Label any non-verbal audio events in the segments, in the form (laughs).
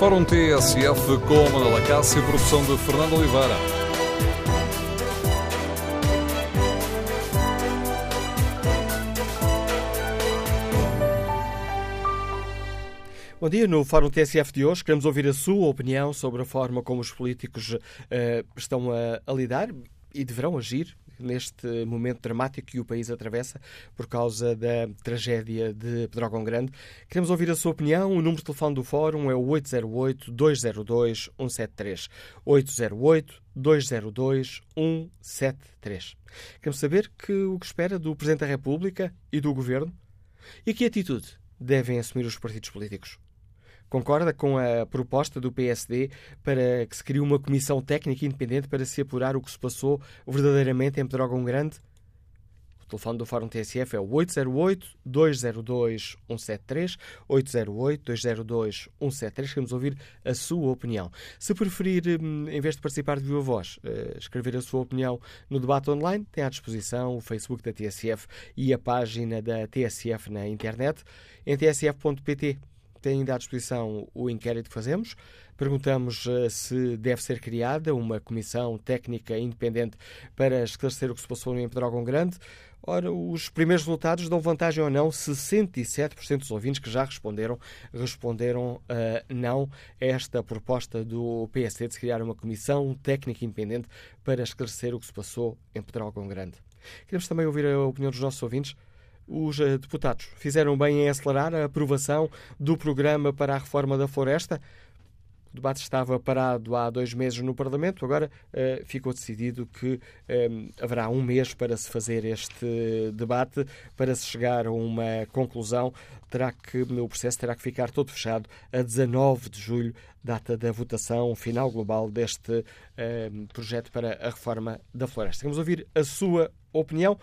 Fórum TSF com Manuela Cássio, produção de Fernando Oliveira. Bom dia. No Fórum TSF de hoje queremos ouvir a sua opinião sobre a forma como os políticos uh, estão a, a lidar e deverão agir neste momento dramático que o país atravessa por causa da tragédia de Pedrógão Grande. Queremos ouvir a sua opinião. O número de telefone do Fórum é o 808-202-173. 808-202-173. Queremos saber que, o que espera do Presidente da República e do Governo e que atitude devem assumir os partidos políticos. Concorda com a proposta do PSD para que se crie uma comissão técnica independente para se apurar o que se passou verdadeiramente em Pedrógão Grande? O telefone do Fórum TSF é o 808-202-173, 808-202-173. Queremos ouvir a sua opinião. Se preferir, hum, em vez de participar de viva voz, eh, escrever a sua opinião no debate online, tem à disposição o Facebook da TSF e a página da TSF na internet em tsf.pt tem ainda à disposição o inquérito que fazemos. Perguntamos uh, se deve ser criada uma comissão técnica independente para esclarecer o que se passou em Pedrógão Grande. Ora, os primeiros resultados dão vantagem ou não. 67% dos ouvintes que já responderam responderam uh, não a esta proposta do PSD de se criar uma comissão técnica independente para esclarecer o que se passou em Pedrógão Grande. Queremos também ouvir a opinião dos nossos ouvintes os eh, deputados fizeram bem em acelerar a aprovação do programa para a reforma da floresta. O debate estava parado há dois meses no Parlamento, agora uh, ficou decidido que eh, haverá um mês para se fazer este debate, para se chegar a uma conclusão. Terá que, o processo terá que ficar todo fechado a 19 de julho, data da votação final global deste projeto para a reforma da floresta. Vamos ouvir a sua opinião.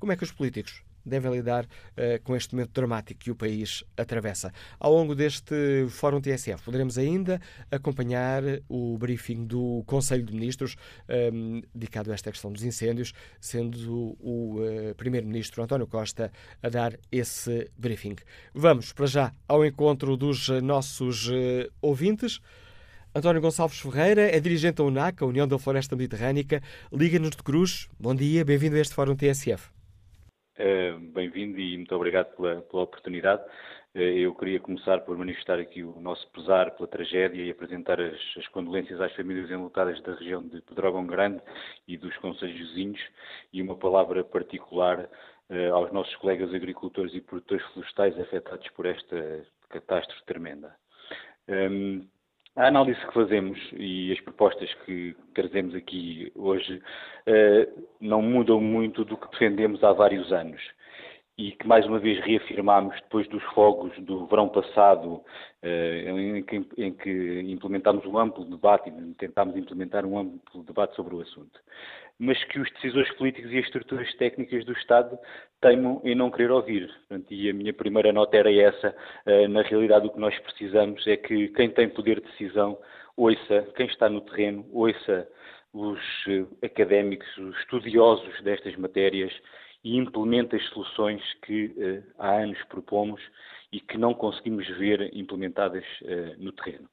Como é que os políticos devem lidar uh, com este momento dramático que o país atravessa. Ao longo deste Fórum TSF, poderemos ainda acompanhar o briefing do Conselho de Ministros um, ehm, dedicado a esta questão dos incêndios, sendo o uh, Primeiro-Ministro António Costa a dar esse briefing. Vamos, para já, ao encontro dos nossos uh, ouvintes. António Gonçalves Ferreira é dirigente da UNAC, a União da Floresta Mediterrânica. Liga-nos de Cruz. Bom dia, bem-vindo a este Fórum TSF. Eh, bem-vindo e muito obrigado pela, pela oportunidade. Eh, eu queria começar por manifestar aqui o nosso pesar pela tragédia e apresentar as, as condolências às famílias enlutadas da região de Pedrógão Grande e dos conselhos vizinhos e uma palavra particular uh, aos nossos colegas agricultores e produtores florestais afetados por esta catástrofe tremenda. Um, ehm, a análise que fazemos e as propostas que trazemos aqui hoje uh, não mudam muito do que defendemos há vários anos. E que mais uma vez reafirmámos depois dos fogos do verão passado, uh, em, que, em, que, implementámos um amplo debate e tentámos implementar um amplo debate sobre o assunto mas que os decisores políticos e as estruturas técnicas do Estado teimam em não querer ouvir. E a minha primeira nota era essa. Eh, na realidade, o que nós precisamos é que quem tem poder de decisão ouça quem está no terreno, ouça os eh, académicos, os estudiosos destas matérias e implemente as soluções que eh, há anos propomos e que não conseguimos ver implementadas no terreno.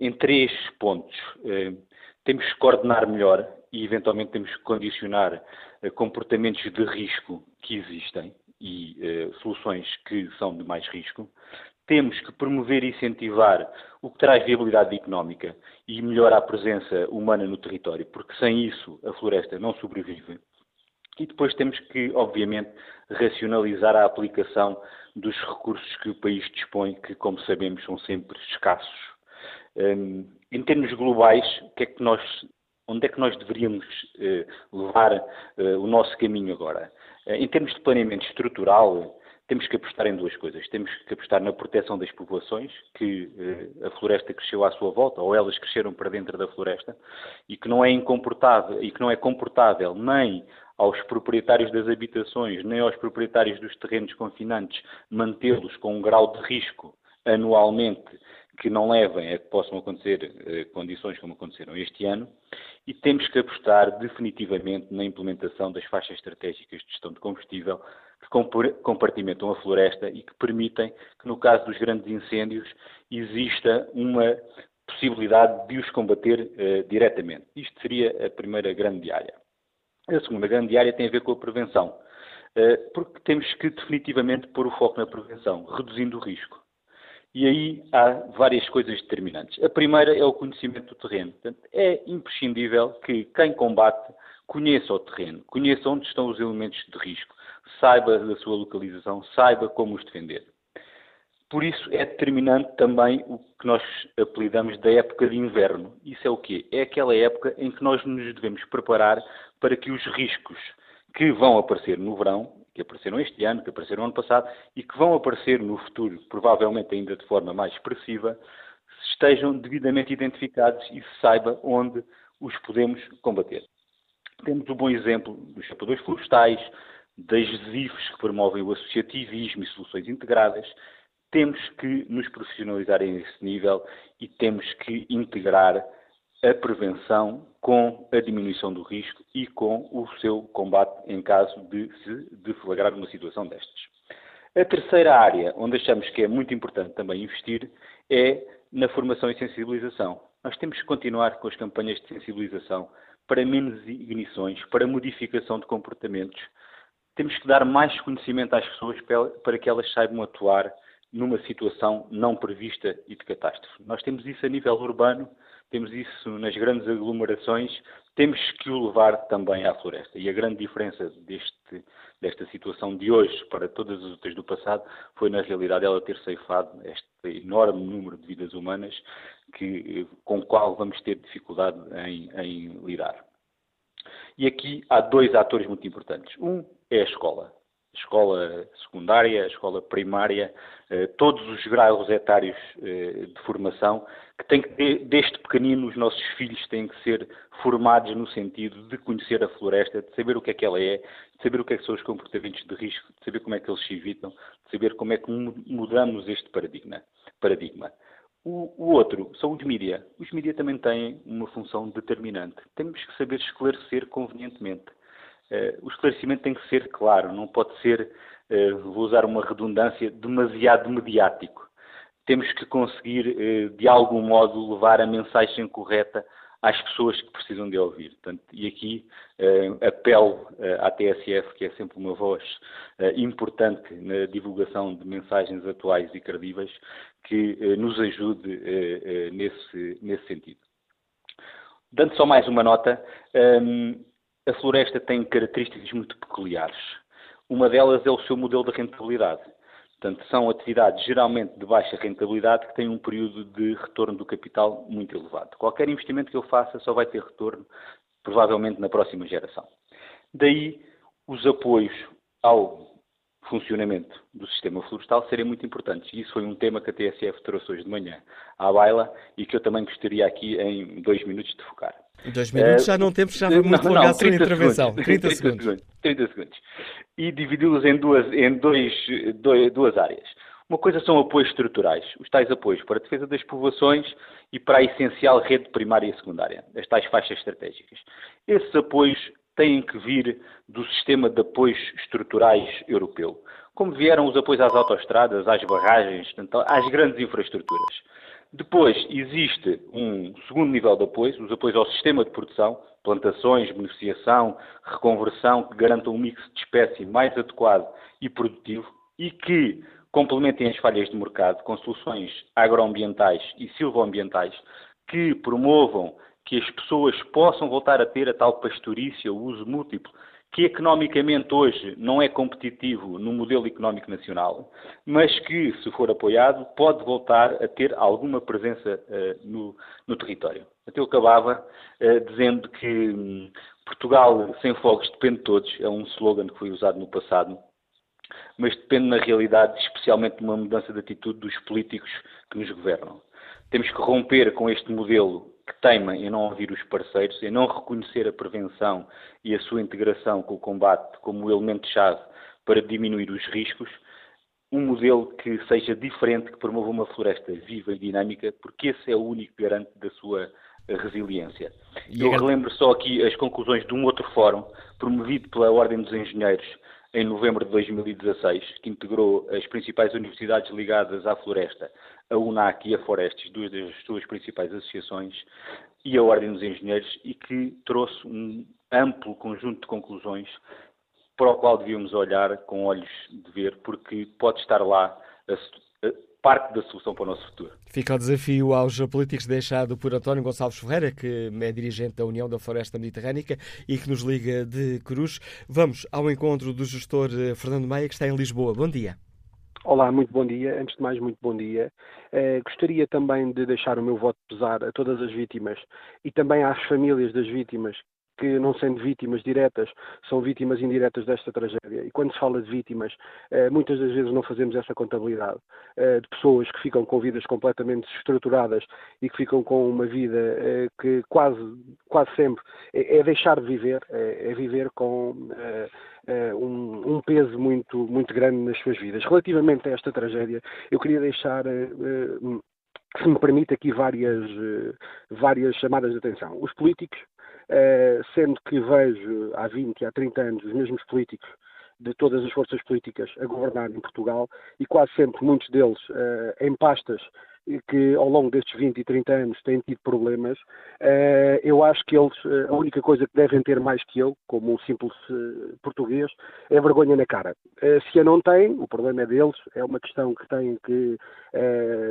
em três pontos. temos que coordenar melhor e eventualmente temos que condicionar uh, comportamentos de risco que existem e uh, soluções que são de mais risco. Temos que promover e incentivar o que traz viabilidade económica e melhora a presença humana no território, porque sem isso a floresta não sobrevive. E depois temos que, obviamente, racionalizar a aplicação dos recursos que o país dispõe, que, como sabemos, são sempre escassos. Um, em termos globais, o que é que nós onde é que nós deveríamos eh, levar eh, o nosso caminho agora? Eh, em termos de planeamento estrutural, temos que apostar em duas coisas. Temos que apostar na proteção das populações, que a floresta cresceu à sua volta, ou elas cresceram para dentro da floresta, e que não é incomportável, e que não é comportável nem aos proprietários das habitações, nem aos proprietários dos terrenos confinantes, mantê-los com um grau de risco anualmente que não levem a que possam acontecer eh, condições como aconteceram este ano e temos que apostar definitivamente na implementação das faixas estratégicas de gestão de combustível que compartimentam a floresta e que permitem que, no caso dos grandes incêndios, exista uma possibilidade de os combater uh, diretamente. Isto seria a primeira grande área. A segunda grande área tem a ver com a prevenção, uh, porque temos que definitivamente pôr o foco na prevenção, reduzindo o risco. E aí há várias coisas determinantes. A primeira é o conhecimento do terreno. Portanto, é imprescindível que quem combate conheça o terreno, conheça onde estão os elementos de risco, saiba da sua localização, saiba como os defender. Por isso é determinante também o que nós apelidamos da época de inverno. Isso é o quê? É aquela época em que nós nos devemos preparar para que os riscos que vão aparecer no verão, que apareceram este ano, que apareceram no ano passado e que vão aparecer no futuro, provavelmente ainda de forma mais expressiva, estejam devidamente identificados e se saiba onde os podemos combater. Temos um bom exemplo dos chapadores florestais, das ZIFs que promovem o associativismo e soluções integradas. Temos que nos profissionalizar a esse nível e temos que integrar a prevenção com a diminuição do risco e com o seu combate em caso de se deflagrar uma situação destas. A terceira área onde achamos que é muito importante também investir é na formação e sensibilização. Nós temos que continuar com as campanhas de sensibilização para menos ignições, para modificação de comportamentos. Temos que dar mais conhecimento às pessoas para que elas saibam atuar numa situação não prevista e de catástrofe. Nós temos isso a nível urbano, temos isso nas grandes aglomerações, temos que o levar também à floresta. E a grande diferença deste, desta situação de hoje para todas as outras do passado foi, na realidade, ela ter ceifado este enorme número de vidas humanas que, com o qual vamos ter dificuldade em, em lidar. E aqui há dois atores muito importantes. Um é a escola escola secundária, escola primária, eh, todos os graus etários eh, de formação, que tem que, desde pequenino, os nossos filhos têm que ser formados no sentido de conhecer a floresta, de saber o que é que ela é, de saber o que, é que são os comportamentos de risco, de saber como é que eles se evitam, de saber como é que mudamos este paradigma. paradigma. O, o outro são os mídia. Os mídia também têm uma função determinante. Temos que saber esclarecer convenientemente. Uh, o esclarecimento tem que ser claro, não pode ser, uh, vou usar uma redundância, demasiado mediático. Temos que conseguir, uh, de algum modo, levar a mensagem correta às pessoas que precisam de ouvir. Portanto, e aqui apelo à TSF, que é sempre uma voz importante na divulgação de mensagens atuais e credíveis, que nos ajude nesse, nesse sentido. Dando só mais uma nota, um, a floresta tem características muito peculiares. Uma delas é o seu modelo de rentabilidade. Portanto, são atividades geralmente de baixa rentabilidade que têm um período de retorno do capital muito elevado. Qualquer investimento que eu faça só vai ter retorno, provavelmente, na próxima geração. Daí os apoios ao funcionamento do sistema florestal serem muito importantes. E isso foi um tema que a TSF trouxe hoje de manhã à baila e que eu também gostaria aqui em dois minutos de focar. Dois minutos já não temos, já foi muito não, longa a sua intervenção. Segundos, 30, 30 segundos. segundos. 30 segundos. E dividi-los em, duas, em dois, dois, duas áreas. Uma coisa são apoios estruturais, os tais apoios para a defesa das povoações e para a essencial rede primária e secundária, as tais faixas estratégicas. Esses apoios têm que vir do sistema de apoios estruturais europeu, como vieram os apoios às autoestradas, às barragens, às grandes infraestruturas. Depois existe um segundo nível de apoios, os apoios ao sistema de produção, plantações, beneficiação, reconversão, que garantam um mix de espécie mais adequado e produtivo e que complementem as falhas de mercado com soluções agroambientais e silvoambientais que promovam que as pessoas possam voltar a ter a tal pastorícia, o uso múltiplo, que economicamente hoje não é competitivo no modelo económico nacional, mas que, se for apoiado, pode voltar a ter alguma presença uh, no, no, território. Até eu acabava uh, dizendo que um, Portugal sem fogos depende de todos, é um slogan que foi usado no passado, mas depende na realidade especialmente de uma mudança de atitude dos políticos que nos governam. Temos que romper com este modelo que teima em não ouvir os parceiros, em não reconhecer a prevenção e a sua integração com o combate como elemento-chave para diminuir os riscos, um modelo que seja diferente, que promova uma floresta viva e dinâmica, porque esse é o único garante da sua resiliência. E Eu relembro só aqui as conclusões de um outro fórum, promovido pela Ordem dos Engenheiros em novembro de 2016, que integrou as principais universidades ligadas à floresta, a UNAC e a Forestes, duas das suas principais associações, e a Ordem dos Engenheiros, e que trouxe um amplo conjunto de conclusões para o qual devíamos olhar com olhos de ver, porque pode estar lá a, parte da solução para o nosso futuro. Fica o desafio aos políticos deixado por António Gonçalves Ferreira, que é dirigente da União da Floresta Mediterrânica e que nos liga de Cruz. Vamos ao encontro do gestor eh, Fernando Maia, que está em Lisboa. Bom dia. Olá, muito bom dia. Antes de mais, muito bom dia. Eh, gostaria também de deixar o meu voto pesar a todas as vítimas e também às famílias das vítimas que, não sendo vítimas diretas, são vítimas indiretas desta tragédia. E quando se fala de vítimas, eh, muitas das vezes não fazemos essa contabilidade eh, de pessoas que ficam com vidas completamente estruturadas e que ficam com uma vida eh, que quase, quase sempre é, é deixar de viver, é, viver com um, peso muito, muito grande nas suas vidas. Relativamente a esta tragédia, eu queria deixar se me permite aqui várias, várias chamadas de atenção. Os políticos sendo que vejo há 20, há 30 anos os mesmos políticos de todas as forças políticas a governar em Portugal e quase sempre muitos deles uh, em pastas que ao longo destes 20 e 30 anos têm tido problemas, uh, eu acho que eles, a única coisa que devem ter mais que eu, como um simples português, é vergonha na cara. se a não têm, o problema é deles, é uma questão que têm que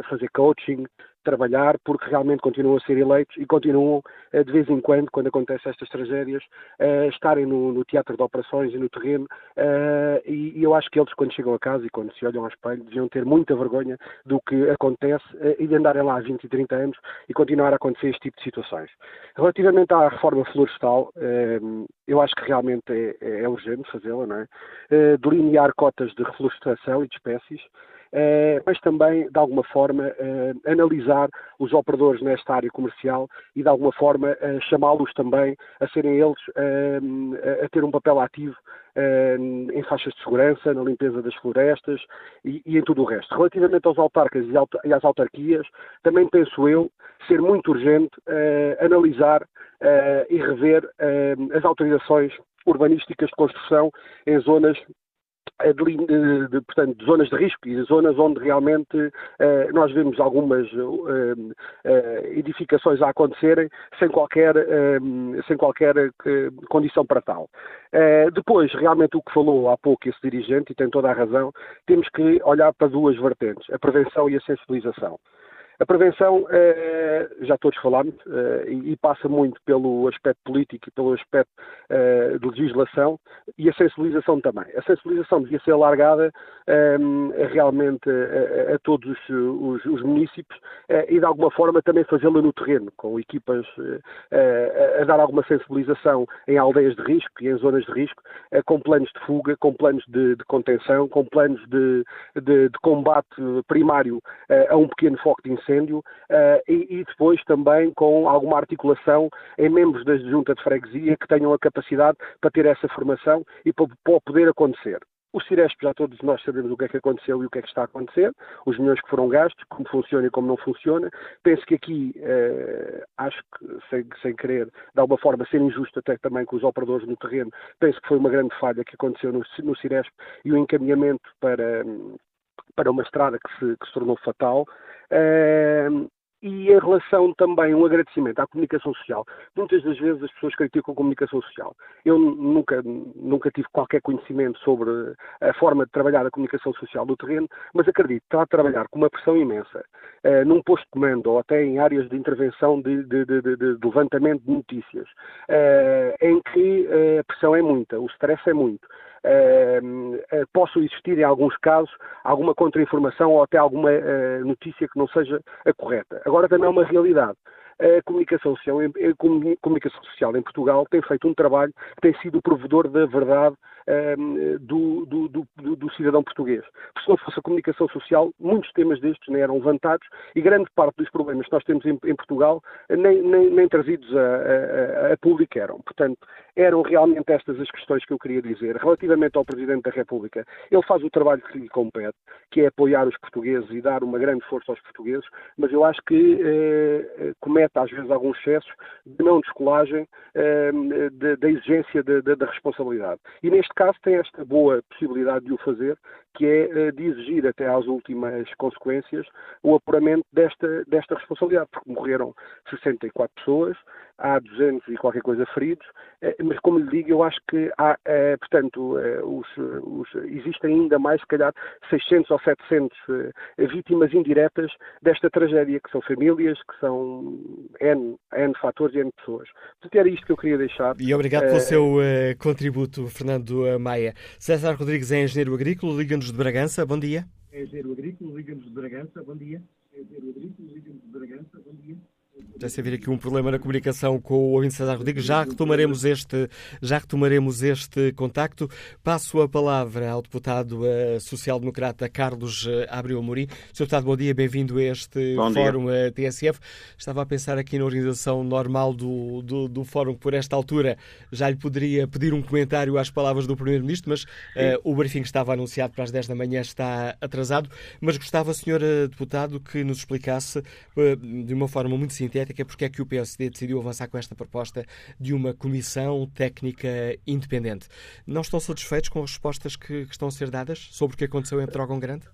fazer coaching, trabalhar porque realmente continuam a ser eleitos e continuam, eh, de vez em quando, quando acontecem estas tragédias, a estarem no, no teatro de operações e no terreno. Eh, e, eu acho que eles, quando chegam a casa e quando se olham ao espelho, deviam ter muita vergonha do que acontece eh, e de andarem lá há 20 e 30 anos e continuar a acontecer este tipo de situações. Relativamente à reforma florestal, eu acho que realmente é, é urgente fazê-la, não é? Delinear cotas de reflorestação e de espécies. Eh, mas também, de alguma forma, eh, analisar os operadores nesta área comercial e, de alguma forma, eh, chamá-los também a serem eles a ter um papel ativo em faixas de segurança, na limpeza das florestas e, em tudo o resto. Relativamente aos autarcas e às autarquias, também penso eu ser muito urgente analisar e rever as autorizações urbanísticas de construção em zonas de, de, de, portanto, de zonas de risco e de zonas onde realmente uh, nós vemos algumas uh, uh, edificações a acontecerem sem qualquer, sem qualquer condição para tal. depois, realmente, o que falou há pouco esse dirigente, e tem toda a razão, temos que olhar para duas vertentes, a prevenção e a sensibilização. A prevenção, eh, já todos falámos, eh, e passa muito pelo aspecto político e pelo aspecto eh, de legislação e a sensibilização também. A sensibilização devia ser alargada realmente a, todos os, os, municípios e de alguma forma também fazê-la no terreno, com equipas a dar alguma sensibilização em aldeias de risco e em zonas de risco, com planos de fuga, com planos de, de contenção, com planos de, de, de combate primário a um pequeno foco de incêndio incêndio uh, e, e, depois também com alguma articulação em membros da junta de freguesia que tenham a capacidade para ter essa formação e para, para poder acontecer. O Ciresp, já todos nós sabemos o que é que aconteceu e o que é que está a acontecer, os milhões que foram gastos, como funciona e como não funciona. Penso que aqui, eh, acho que, sem, sem querer, de alguma forma, ser injusto até também com os operadores no terreno, penso que foi uma grande falha que aconteceu no, no Ciresp e o encaminhamento para, para uma estrada que se, que se tornou fatal. Uh, e em relação também um agradecimento à comunicação social. Muitas das vezes as pessoas criticam a comunicação social. Eu nunca, nunca tive qualquer conhecimento sobre a forma de trabalhar a comunicação social do terreno, mas acredito que está a trabalhar com uma pressão imensa uh, num posto de comando ou até em áreas de intervenção de, de, de, de levantamento de notícias, uh, em que uh, a pressão é muita, o stress é muito. Uh, uh, possam existir, em alguns casos, alguma contra-informação ou até alguma uh, notícia que não seja a correta. Agora também é uma realidade a comunicação social, a comunicação social em Portugal tem feito um trabalho que tem sido o provedor da verdade um, do, do, do, do, cidadão português. Porque se não fosse a comunicação social, muitos temas destes nem eram levantados e grande parte dos problemas que nós temos em, em Portugal nem, nem, nem trazidos a, a, a, público eram. Portanto, eram realmente estas as questões que eu queria dizer. Relativamente ao Presidente da República, ele faz o trabalho que lhe compete, que é apoiar os portugueses e dar uma grande força aos portugueses, mas eu acho que eh, comete comete às vezes alguns excessos de não descolagem da exigência da responsabilidade. E neste caso tem esta boa possibilidade de o fazer, que é de exigir até às últimas consequências o apuramento desta, desta responsabilidade, porque morreram 64 pessoas, há 200 e qualquer coisa feridos, eh, mas como lhe digo, eu acho que há, é, portanto, é, os, os, existem ainda mais, se calhar, 600 ou 700 é, vítimas indiretas desta tragédia, que são famílias, que são N, N fatores e N pessoas. Portanto, era isto que eu queria deixar. E obrigado pelo seu contributo, Fernando Maia. César Rodrigues é engenheiro agrícola, Liga-nos de Bragança, bom dia. É engenheiro agrícola, Liga-nos de Bragança, bom dia. É engenheiro agrícola, Liga-nos de Bragança, bom dia. Deve haver aqui um problema na comunicação com o ouvinte César Rodrigues. Já retomaremos este, já retomaremos este contacto. Passo a palavra ao deputado uh, social-democrata Carlos uh, Abreu Amorim. Sr. Deputado, bom dia, bem-vindo a este bom fórum uh, TSF. Estava a pensar aqui na organização normal do, do, do, fórum, por esta altura já lhe poderia pedir um comentário às palavras do Primeiro-Ministro, mas o briefing estava anunciado para as 10 da manhã, está atrasado. Mas gostava, Sr. Deputado, que nos explicasse de uma forma muito sintética porque é que o PSD decidiu avançar com esta proposta de uma comissão técnica independente. Não estão satisfeitos com as respostas que, que estão a ser dadas sobre o que aconteceu em Trogão Grande?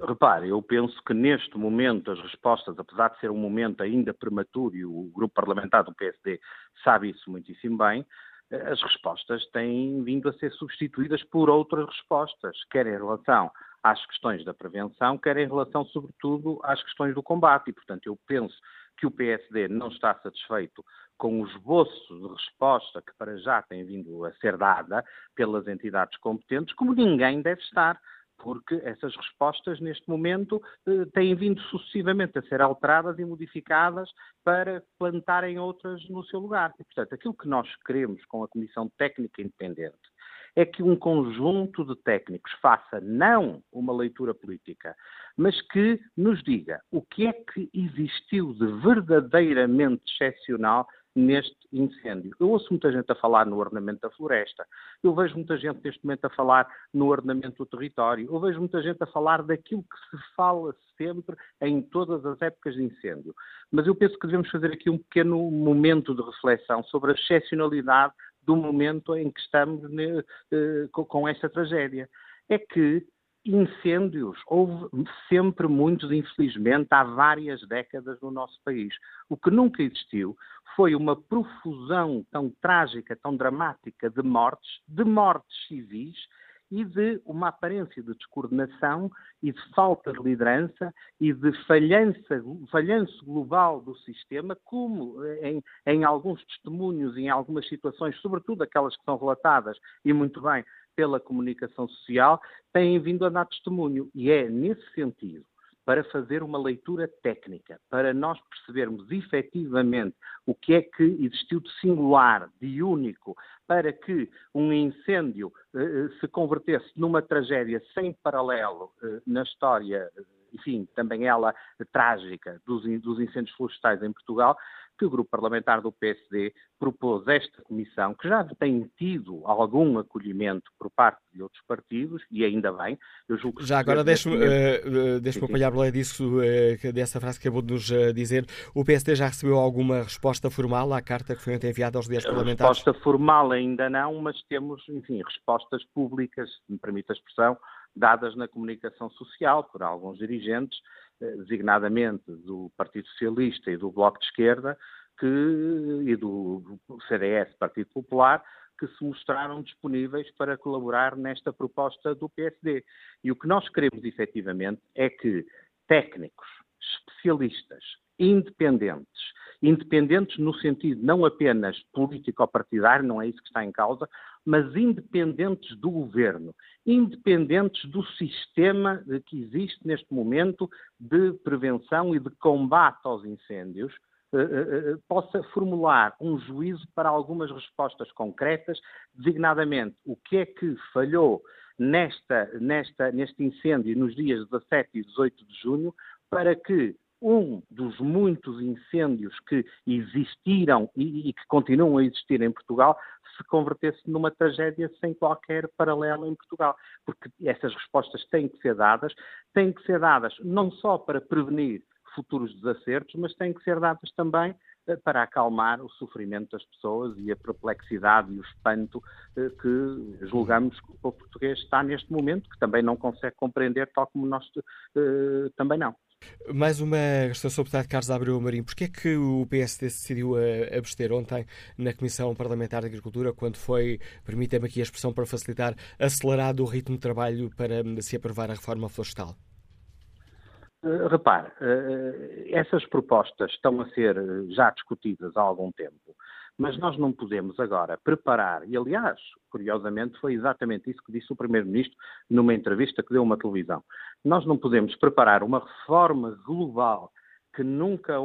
Repare, eu penso que neste momento as respostas, apesar de ser um momento ainda prematuro, e o grupo parlamentar do PSD sabe isso muitíssimo bem, as respostas têm vindo a ser substituídas por outras respostas, quer em relação às questões da prevenção, quer em relação, sobretudo, às questões do combate. E, portanto, eu penso que o PSD não está satisfeito com o esboço de resposta que para já tem vindo a ser dada pelas entidades competentes, como ninguém deve estar, porque essas respostas, neste momento, eh, têm vindo sucessivamente a ser alteradas e modificadas para plantarem outras no seu lugar. E, portanto, aquilo que nós queremos com a Comissão Técnica Independente é que um conjunto de técnicos faça não uma leitura política, mas que nos diga o que é que existiu de verdadeiramente excepcional neste incêndio. Eu ouço muita gente a falar no ordenamento da floresta, eu vejo muita gente neste momento a falar no ordenamento do território, eu vejo muita gente a falar daquilo que se fala sempre em todas as épocas de incêndio. Mas eu penso que devemos fazer aqui um pequeno momento de reflexão sobre a excepcionalidade do momento em que estamos ne, eh, com esta tragédia. É que incêndios houve sempre muitos, infelizmente, há várias décadas no nosso país. O que nunca existiu foi uma profusão tão trágica, tão dramática de mortes, de mortes civis e de uma aparência de descoordenação e de falta de liderança e de falhança, falhanço global do sistema, como eh, em, em alguns testemunhos em algumas situações, sobretudo aquelas que são relatadas, e muito bem, pela comunicação social, têm vindo a dar testemunho. E é nesse sentido para fazer uma leitura técnica, para nós percebermos efetivamente o que é que existiu de singular, de único, para que um incêndio eh, eh se convertesse numa tragédia sem paralelo eh, na história, enfim, também ela trágica dos, dos incêndios florestais em Portugal, que o grupo parlamentar do PSD propôs esta comissão, que já tem tido algum acolhimento por parte de outros partidos, e ainda bem. Eu julgo que já agora deixe-me uh, deixe apanhar a disso, uh, dessa frase que acabou de nos uh, dizer. O PSD já recebeu alguma resposta formal à carta que foi enviada aos líderes parlamentares? Resposta formal ainda não, mas temos, enfim, respostas públicas, se me permite a expressão, dadas na comunicação social por alguns dirigentes, eh, designadamente do Partido Socialista e do Bloco de Esquerda, que, e do CDS, Partido Popular, que se mostraram disponíveis para colaborar nesta proposta do PSD. E o que nós queremos efetivamente é que técnicos, especialistas, independentes, independentes no sentido não apenas político-partidário, não é isso que está em causa, mas independentes do governo, independentes do sistema que existe neste momento de prevenção e de combate aos incêndios, eh, eh, eh, possa formular um juízo para algumas respostas concretas, designadamente o que é que falhou nesta, nesta, neste incêndio nos dias 17 e 18 de junho, para que um dos muitos incêndios que existiram e, e, que continuam a existir em Portugal se convertesse numa tragédia sem qualquer paralelo em Portugal. Porque essas respostas têm que ser dadas, têm que ser dadas não só para prevenir futuros desacertos, mas têm que ser dadas também eh, para acalmar o sofrimento das pessoas e a perplexidade e o espanto eh, que julgamos que o povo português está neste momento, que também não consegue compreender, tal como nós uh, também não. Mais uma questão sobre o deputado Carlos Abreu Marinho. Porquê é que o PSD decidiu abster ontem na Comissão Parlamentar de Agricultura quando foi, permitem-me aqui a expressão para facilitar, acelerado o ritmo de trabalho para se aprovar a reforma florestal? Uh, repare, uh, essas propostas estão a ser já discutidas há algum tempo, mas nós não podemos agora preparar, e aliás, curiosamente, foi exatamente isso que disse o Primeiro-Ministro numa entrevista que deu uma televisão. Nós não podemos preparar uma reforma global que nunca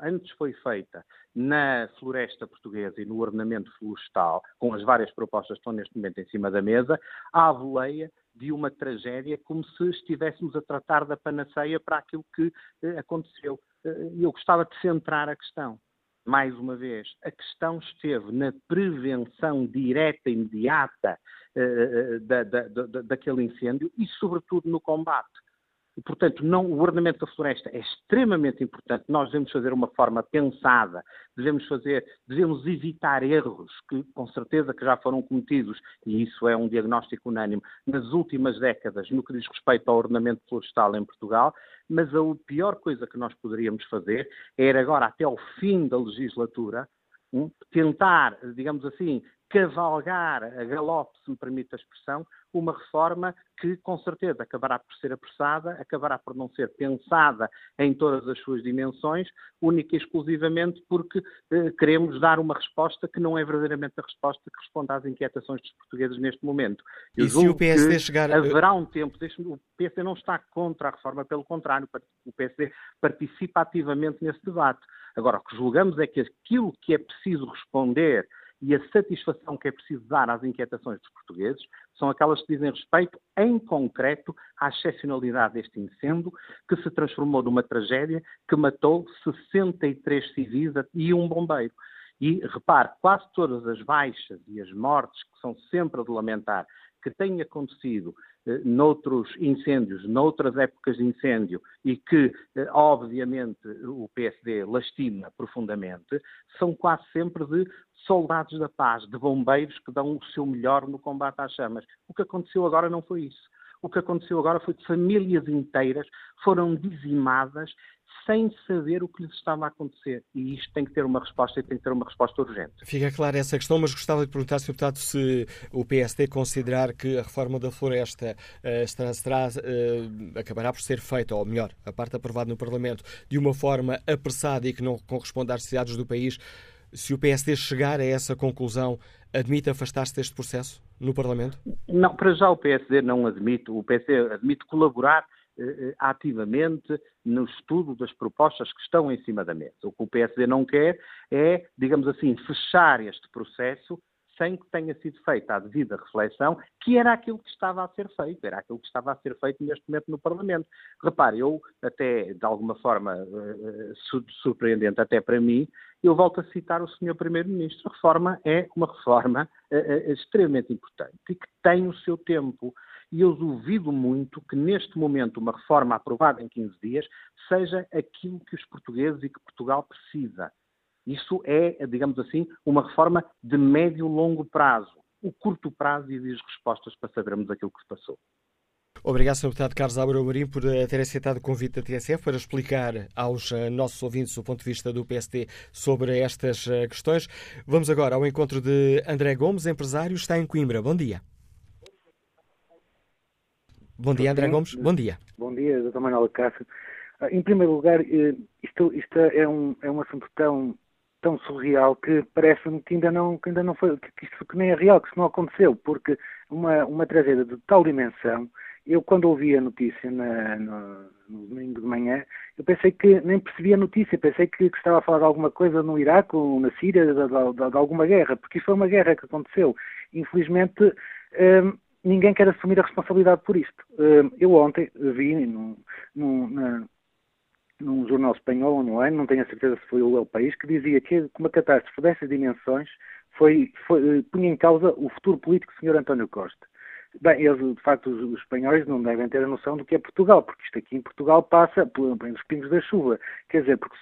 antes foi feita na floresta portuguesa e no ordenamento florestal, com as várias propostas que estão neste momento em cima da mesa, à boleia de uma tragédia, como se estivéssemos a tratar da panaceia para aquilo que eh, aconteceu. Eh, eu gostava de centrar a questão. Mais uma vez, a questão esteve na prevenção direta, imediata eh, da, da, da, daquele incêndio e, sobretudo, no combate. E, portanto, não, o ordenamento da floresta é extremamente importante. Nós devemos fazer uma forma pensada, devemos fazer, devemos evitar erros que, com certeza, que já foram cometidos, e isso é um diagnóstico unânime, nas últimas décadas, no que diz respeito ao ordenamento florestal em Portugal, mas a pior coisa que nós poderíamos fazer era agora, até ao fim da legislatura, hum, tentar, digamos assim, cavalgar a galope, se me permite a expressão, uma reforma que, com certeza, acabará por ser apressada, acabará por não ser pensada em todas as suas dimensões, única e exclusivamente porque eh, queremos dar uma resposta que não é verdadeiramente a resposta que responde às inquietações dos portugueses neste momento. Eu e se o PSD chegar... Haverá um tempo, o PSD não está contra a reforma, pelo contrário, o PSD participa ativamente nesse debate. Agora, o que julgamos é que aquilo que é preciso responder e a satisfação que é preciso dar às inquietações dos portugueses são aquelas que dizem respeito, em concreto, à excepcionalidade deste incêndio, que se transformou numa tragédia que matou 63 civis e um bombeiro. E repare, quase todas as baixas e as mortes que são sempre de lamentar que têm acontecido eh, noutros incêndios, noutras épocas de incêndio e que, eh, obviamente, o PSD lastima profundamente, são quase sempre de soldados da paz, de bombeiros que dão o seu melhor no combate às chamas. O que aconteceu agora não foi isso. O que aconteceu agora foi que famílias inteiras foram dizimadas sem saber o que lhes estava a acontecer. E isto tem que ter uma resposta e tem que ter uma resposta urgente. Fica clara essa questão, mas gostava de perguntar, Sr. Deputado, se o PSD considerar que a reforma da floresta uh, estará, será, uh, acabará por ser feita, ou melhor, a parte aprovada no Parlamento, de uma forma apressada e que não corresponda às necessidades do país. Se o PSD chegar a essa conclusão, admite afastar-se deste processo no Parlamento? Não, para já o PSD não admite. O PSD admite colaborar eh, ativamente no estudo das propostas que estão em cima da mesa. O que o PSD não quer é, digamos assim, fechar este processo sem que tenha sido feita a devida reflexão, que era aquilo que estava a ser feito, era aquilo que estava a ser feito neste momento no Parlamento. Repare, eu até, de alguma forma uh, surpreendente até para mim, eu volto a citar o Sr. Primeiro-Ministro. A reforma é uma reforma uh, uh, extremamente importante e que tem o seu tempo e eu duvido muito que neste momento uma reforma aprovada em 15 dias seja aquilo que os portugueses e que Portugal precisa. Isso é, digamos assim, uma reforma de médio e longo prazo. O curto prazo exige respostas para sabermos aquilo que se passou. Obrigado, Sr. Deputado Carlos Álvaro Marim, por eh, ter aceitado o convite da TSF para explicar aos eh, nossos ouvintes o ponto de vista do PSD sobre estas eh, questões. Vamos agora ao encontro de André Gomes, empresário, está em Coimbra. Bom dia. Bom dia, André Gomes. Bom dia. Bom dia, Dr. Manuel Cássio. Ah, em primeiro lugar, isto, isto é, um, é um assunto tão, tão surreal que parece-me que ainda não, que ainda não foi, que isto que nem é real, que isso não aconteceu, porque uma, uma tragédia de tal dimensão, eu quando ouvi a notícia na, no, no, domingo de manhã, eu pensei que nem percebi a notícia, pensei que, que estava a falar de alguma coisa no Iraque ou na Síria, de, de, de, alguma guerra, porque isso foi uma guerra que aconteceu. Infelizmente, hum, ninguém quer assumir a responsabilidade por isto. Hum, eu ontem vi num, num, na, num jornal espanhol, é? Não tenho a certeza se foi o El País, que dizia que uma catástrofe dessas dimensões foi, foi, punha em causa o futuro político do Sr. António Costa. Bem, eles, de facto, os, os, espanhóis não devem ter a noção do que é Portugal, porque isto aqui em Portugal passa pelos pingos da chuva. Quer dizer, porque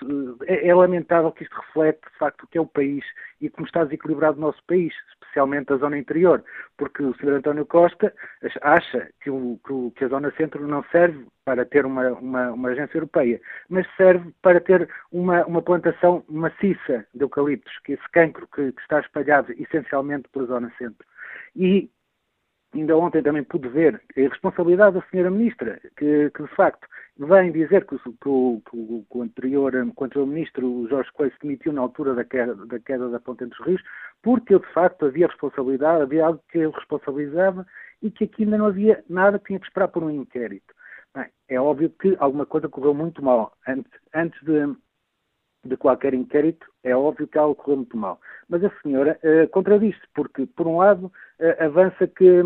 é, é, lamentável que isto reflete, de facto, o que é o país e como está desequilibrado o nosso país, especialmente a zona interior, porque o Sr. António Costa acha que, o, que, a zona centro não serve para ter uma, uma, uma, agência europeia, mas serve para ter uma, uma plantação maciça de eucaliptos, que esse cancro que, que está espalhado essencialmente pela zona centro. E ainda ontem também pude ver a responsabilidade da senhora ministra, que, que de facto vem dizer que o, que o, que o, anterior, que o anterior ministro, Jorge Coelho, se demitiu na altura da queda, da queda da Ponte dos Rios, porque de facto havia responsabilidade, havia algo que ele responsabilizava e que aqui ainda não havia nada, tinha que esperar por um inquérito. Bem, é óbvio que alguma coisa correu muito mal. Antes, antes de, de qualquer inquérito, é óbvio que algo correu muito mal. Mas a senhora uh, contradiz-se, porque, por um lado, uh, avança que,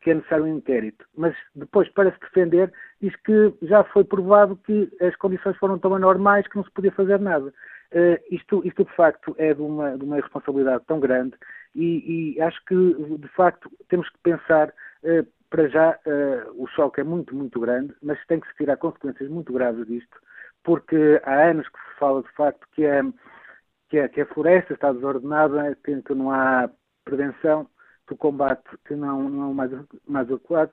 que é necessário um inquérito, mas depois, para se defender, diz que já foi provado que as condições foram tão anormais que não se podia fazer nada. Uh, isto, isto, de facto, é de uma, de uma irresponsabilidade tão grande e, e, acho que, de facto, temos que pensar, para já, uh, o choque é muito, muito grande, mas tem que se tirar consequências muito graves disto, porque há anos que se fala, de facto, que a, que a, que a floresta está desordenada, que, que não há prevenção, que o combate que não, não é mais, mais adequado,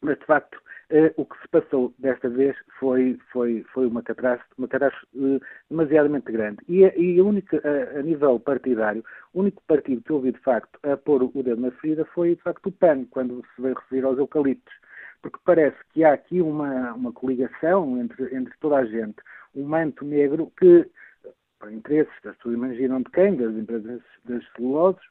mas de facto eh, o que se passou desta vez foi, foi, foi uma catástrofe, uma catástrofe eh, demasiadamente grande. E, e a, única, a, a, nível partidário, o único partido que ouvi de facto a pôr o dedo na ferida foi de facto o PAN, quando se veio referir aos eucaliptos. Porque parece que há aqui uma, uma coligação entre, entre toda a gente, um manto negro que, para interesses, as pessoas imaginam de quem? Das empresas das celuloses,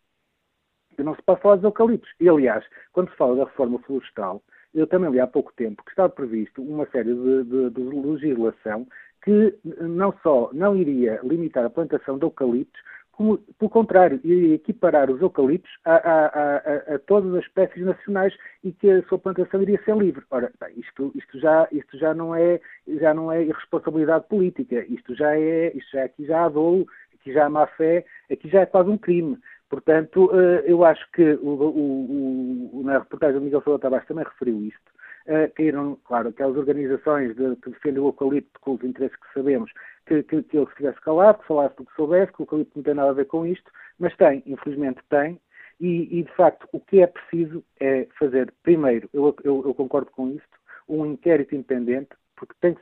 que não se pode falar dos eucaliptos. E, aliás, quando se fala da reforma florestal, eu também li há pouco tempo que estava previsto uma série de, de, de legislação que não só não iria limitar a plantação de eucaliptos, como, pelo contrário, iria equiparar os eucaliptos a, a, a, a, todas as espécies nacionais e que a sua plantação iria ser livre. Ora, isto, isto, já, isto já, não é, já não é irresponsabilidade política, isto já é, isto já, aqui já há dolo, aqui já há má fé, aqui já é quase um crime. Portanto, eh, eu acho que o, o, o, na reportagem do Miguel Sousa Tavares também referiu isto. Uh, caíram, claro, aquelas organizações de, que defendem o eucalipto com os interesses que sabemos, que, que, que ele se tivesse calado, que falasse do que soubesse, que o eucalipto não tem nada a ver com isto, mas tem, infelizmente tem, e, e de facto o que é preciso é fazer, primeiro, eu, eu, eu concordo com isto, um inquérito independente, porque tem que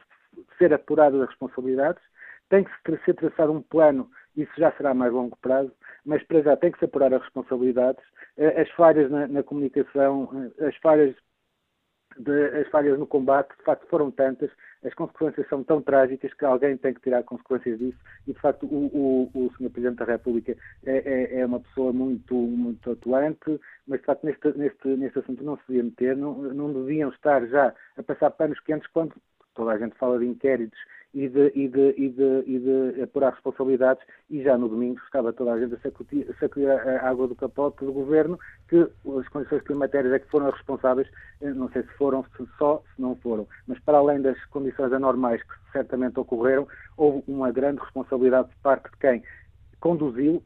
ser apurado as responsabilidades, tem que ser traçado um plano, isso já será a mais longo prazo, mas para já tem que se apurar as responsabilidades, eh, as falhas na, na comunicação, eh, as falhas, de, as falhas no combate, de facto foram tantas, as consequências são tão trágicas que alguém tem que tirar consequências disso e de facto o, o, o Sr. Presidente da República é, é, é, uma pessoa muito, muito atuante, mas de facto neste, neste, neste assunto não se devia meter, não, não deviam estar já a passar panos quentes quando toda a gente fala de inquéritos e de, e de, e de, e de apurar responsabilidades. E já no domingo estava toda a gente a sacudir, sacudir a água do capote do governo que as condições climatéricas é que foram responsáveis, eh, não sei se foram se só, se não foram, mas para além das condições anormais que certamente ocorreram, houve uma grande responsabilidade de parte de quem conduziu,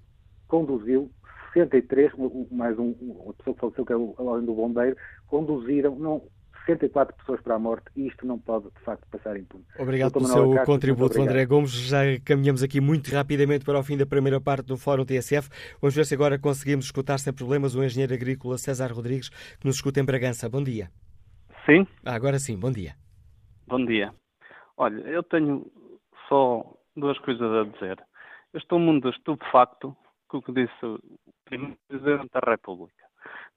conduziu 63, mais um, pessoa que faleceu, que é o, além do bombeiro, conduziram, não, 64 pessoas para a morte e isto não pode, de facto, passar impune. Obrigado pelo seu Castro, contributo, André Gomes. Já caminhamos aqui muito rapidamente para o fim da primeira parte do Fórum TSF. Vamos ver se agora conseguimos escutar sem problemas o engenheiro agrícola César Rodrigues, que nos escuta em Bragança. Bom dia. Sim? Ah, agora sim, bom dia. Bom dia. Olha, eu tenho só duas coisas a dizer. Eu estou mundo estupefacto com o que disse o Primeiro-Presidente da República,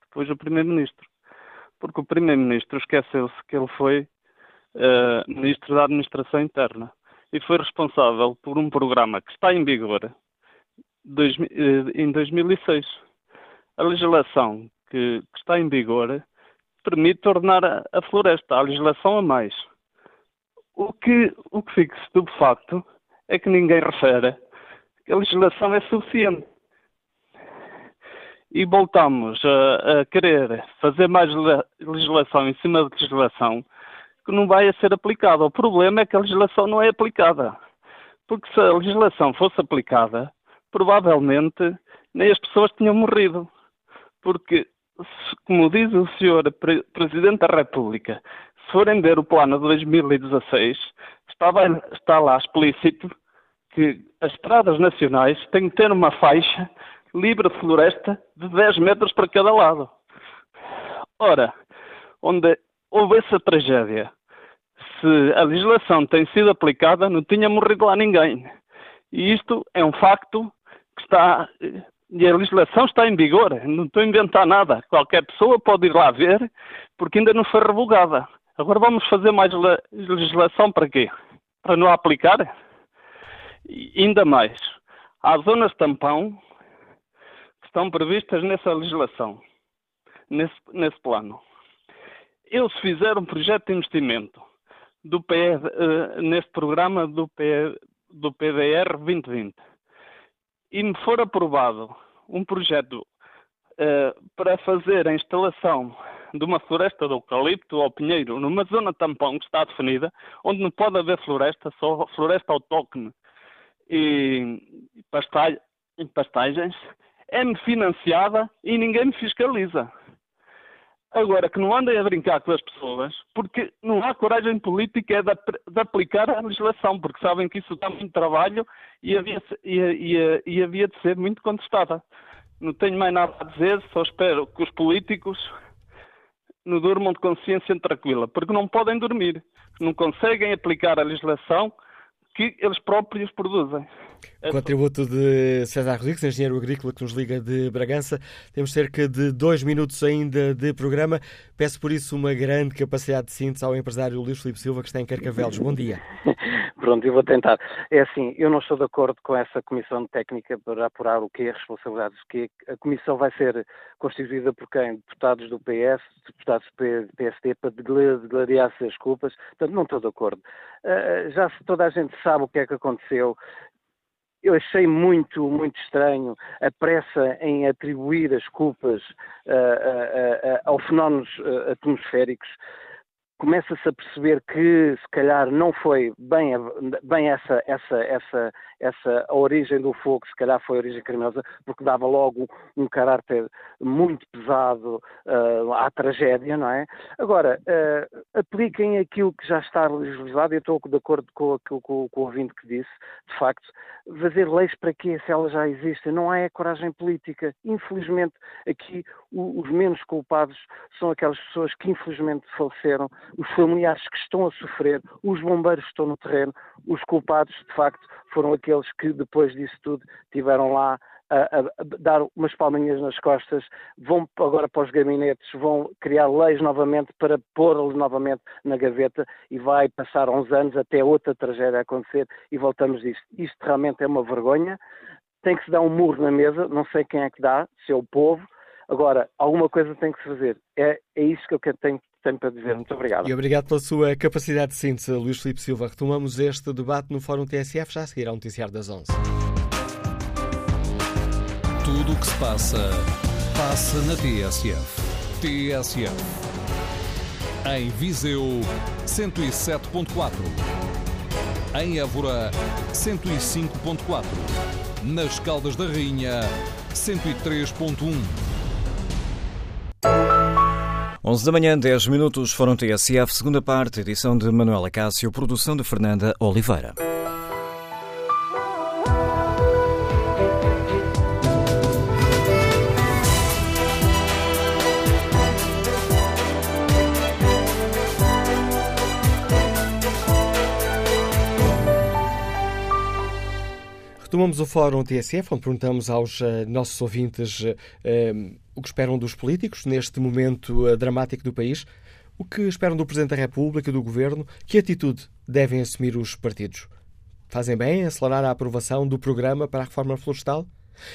depois o Primeiro-Ministro porque o Primeiro-Ministro esqueceu-se que ele foi uh, Ministro da Administração Interna e foi responsável por um programa que está em vigor dois, uh, em 2006. A legislação que, que, está em vigor permite tornar a, a floresta a legislação a mais. O que, o que fica estupefacto é que ninguém refere que a legislação é suficiente e voltamos a, a, querer fazer mais legislação em cima de legislação que não vai ser aplicada. O problema é que a legislação não é aplicada. Porque se a legislação fosse aplicada, provavelmente nem as pessoas tinham morrido. Porque como diz o senhor Presidente da República, se forem ver o plano de 2016, está, está lá explícito que as estradas nacionais têm que ter uma faixa livre de floresta de 10 metros para cada lado. Ora, onde houve essa tragédia, se a legislação tem sido aplicada, não tinha morrido lá ninguém. E isto é um facto que está. E a legislação está em vigor, não estou a inventar nada. Qualquer pessoa pode ir lá ver, porque ainda não foi revogada. Agora vamos fazer mais legislação para quê? Para não aplicar? E ainda mais, há zonas tampão estão previstas nessa legislação, nesse, nesse plano. Eu, se fizer um projeto de investimento do uh, neste programa do, do PDR 2020 e me for aprovado um projeto uh, para fazer a instalação de uma floresta de eucalipto ou pinheiro numa zona tampão que está definida, onde não pode haver floresta, só floresta autóctone e pastagens, é-me financiada e ninguém me fiscaliza. Agora, que não andem a brincar com as pessoas, porque não há coragem política de, de aplicar a legislação, porque sabem que isso dá muito trabalho e havia, e, e, e havia de ser muito contestada. Não tenho mais nada a dizer, só espero que os políticos não durmam de consciência tranquila, porque não podem dormir, não conseguem aplicar a legislação que eles próprios produzem. Contributo de César Rodrigues, engenheiro agrícola que nos liga de Bragança. Temos cerca de dois minutos ainda de programa. Peço por isso uma grande capacidade de síntese ao empresário Luís Filipe Silva, que está em Carcavelos. Bom dia. (laughs) Pronto, eu vou tentar. É assim, eu não estou de acordo com essa comissão técnica para apurar o que é responsabilidades. Que a comissão vai ser constituída por quem? Deputados do PS, deputados do PSD, para degladiar-se as culpas. Portanto, não estou de acordo. Uh, já toda a gente sabe o que é que aconteceu eu achei muito, muito estranho a pressa em atribuir as culpas uh, aos fenómenos atmosféricos. Começa-se a perceber que se calhar não foi bem, bem essa, essa, essa, essa a origem do fogo, se calhar foi a origem criminosa, porque dava logo um caráter muito pesado uh, à tragédia, não é? Agora, uh, apliquem aquilo que já está legislado, e eu estou de acordo com, com, com, com o ouvinte que disse, de facto, fazer leis para quê se elas já existem? Não há coragem política. Infelizmente, aqui o, os menos culpados são aquelas pessoas que infelizmente faleceram os familiares que estão a sofrer, os bombeiros que estão no terreno, os culpados, de facto, foram aqueles que depois disso tudo tiveram lá a, a, dar umas palminhas nas costas, vão agora para os gabinetes, vão criar leis novamente para pôr-los novamente na gaveta e vai passar uns anos até outra tragédia acontecer e voltamos disto. Isto realmente é uma vergonha. Tem que se dar um murro na mesa, não sei quem é que dá, se é o povo. Agora, alguma coisa tem que se fazer. É, é isso que eu tenho tenho para dizer. Muito obrigado. E obrigado pela sua capacidade de síntese, Luís Filipe Silva. Retomamos este debate no Fórum TSF já a seguir ao Noticiário das 11. Tudo o que se passa, passa na TSF. TSF. Em Viseu, 107.4. Em Évora, 105.4. Nas Caldas da Rainha, 103.1. 11 da manhã, 10 minutos, Fórum TSF, segunda parte, edição de Manuela Cássio, produção de Fernanda Oliveira. Retomamos o Fórum TSF, onde perguntamos aos uh, nossos ouvintes uh, o que esperam dos políticos neste momento uh, dramático do país, o que esperam do Presidente da República do Governo, que atitude devem assumir os partidos. Fazem bem em acelerar a aprovação do programa para a reforma florestal?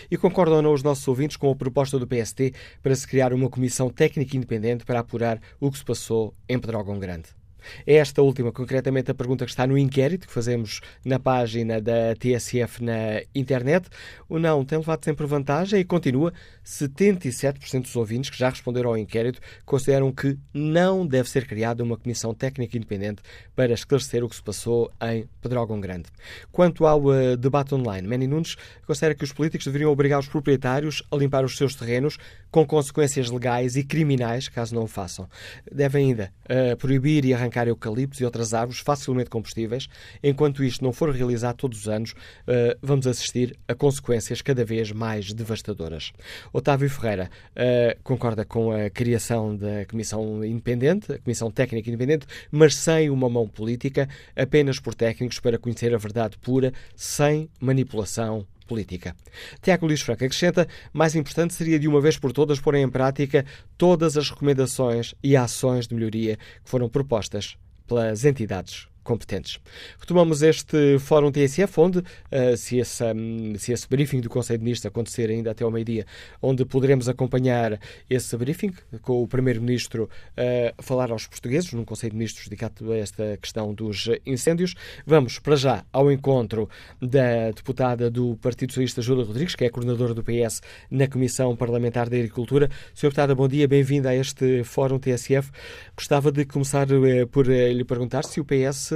E concordam ou não os nossos ouvintes com a proposta do PST para se criar uma comissão técnica independente para apurar o que se passou em Pedrógão Grande? Esta última, concretamente, a pergunta que está no inquérito que fazemos na página da TSF na internet. O não tem levado sempre vantagem e continua. 77% dos ouvintes que já responderam ao inquérito consideram que não deve ser criada uma comissão técnica independente para esclarecer o que se passou em Pedrógão Grande. Quanto ao uh, debate online, Manny Nunes considera que os políticos deveriam obrigar os proprietários a limpar os seus terrenos com consequências legais e criminais caso não o façam. Devem ainda uh, proibir e arrancar eucaliptos e outras árvores facilmente combustíveis. Enquanto isto não for realizado todos os anos, uh, vamos assistir a consequências cada vez mais devastadoras. Otávio Ferreira uh, concorda com a criação da Comissão Independente, a Comissão Técnica Independente, mas sem uma mão política, apenas por técnicos para conhecer a verdade pura, sem manipulação política. Tiago Luís Franco acrescenta: mais importante seria de uma vez por todas pôr em prática todas as recomendações e ações de melhoria que foram propostas pelas entidades competentes. Retomamos este Fórum TSF, onde, uh, se, esse, um, se esse briefing do Conselho de Ministros acontecer ainda até ao meio-dia, onde poderemos acompanhar esse briefing com o Primeiro-Ministro uh, falar aos portugueses, num Conselho de Ministros dedicado a esta questão dos incêndios. Vamos, para já, ao encontro da deputada do Partido Socialista, Júlia Rodrigues, que é coordenadora do PS na Comissão Parlamentar da Agricultura. Sra. Deputada, bom dia, bem-vinda a este Fórum TSF. Gostava de começar uh, por lhe perguntar se o PS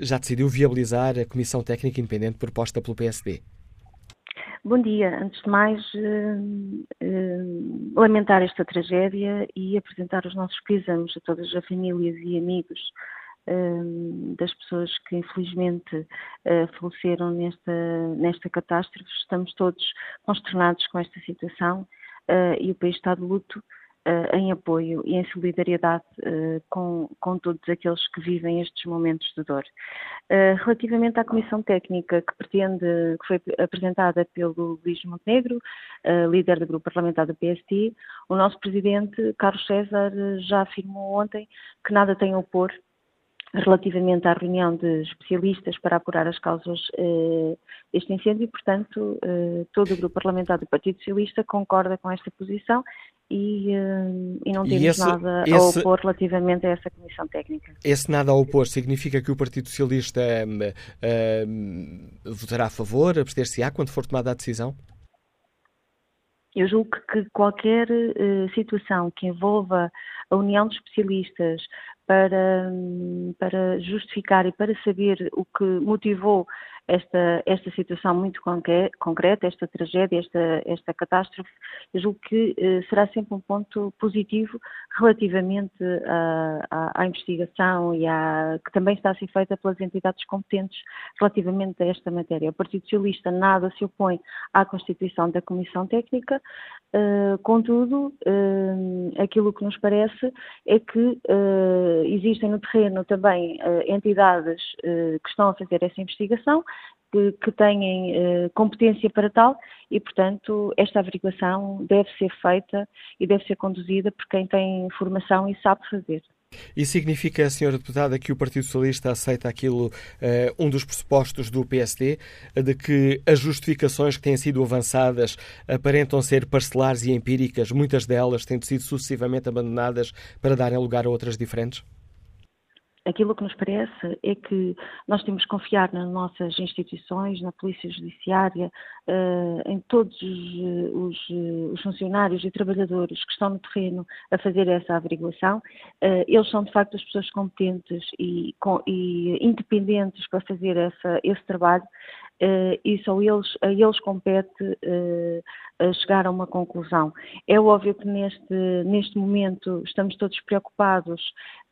já decidiu viabilizar a Comissão Técnica Independente proposta pelo PSD. Bom dia. Antes de mais, uh, uh, lamentar esta tragédia e apresentar os nossos pésames a todas as famílias e amigos das pessoas que infelizmente faleceram nesta, nesta catástrofe. Estamos todos consternados com esta situação e o país está de luto em apoio e em solidariedade uh, com, com todos aqueles que vivem estes momentos de dor. Uh, relativamente à comissão técnica que pretende, que foi apresentada pelo Luís Montenegro, líder do grupo parlamentar do PST, o nosso presidente, Carlos César, já afirmou ontem que nada tem a opor relativamente à reunião de especialistas para apurar as causas eh, deste incêndio e, portanto, eh, todo o grupo parlamentar do Partido Socialista concorda com esta posição e, uh, e não temos esse, nada esse, a opor relativamente a essa comissão técnica. Esse nada a opor significa que o Partido Socialista uh, uh, votará a favor, abster-se-á quando for tomada a decisão? Eu julgo que qualquer situação que envolva a união de especialistas para, para justificar e para saber o que motivou esta, esta situação muito concreta, esta tragédia, esta, esta catástrofe, eu julgo que eh, será sempre um ponto positivo relativamente à, à, investigação e à, que também está a ser feita pelas entidades competentes relativamente a esta matéria. O Partido Socialista nada se opõe à constituição da Comissão Técnica, eh, contudo, eh, aquilo que nos parece é que eh, existem no terreno também entidades que estão a fazer essa investigação que, têm eh, competência para tal e, portanto, esta averiguação deve ser feita e deve ser conduzida por quem tem formação e sabe fazer. Isso significa, Sra. Deputada, que o Partido Socialista aceita aquilo, uh, um dos pressupostos do PSD, de que as justificações que têm sido avançadas aparentam ser parcelares e empíricas, muitas delas tendo sido sucessivamente abandonadas para darem lugar a outras diferentes? Aquilo que nos parece é que nós temos que confiar nas nossas instituições, na Polícia Judiciária, uh, em todos os, os, funcionários e trabalhadores que estão no terreno a fazer essa averiguação. Eles são, de facto, as pessoas competentes e, e independentes para fazer essa, esse trabalho e só eles, a eles compete uh, chegar a uma conclusão. É óbvio que neste, neste momento estamos todos preocupados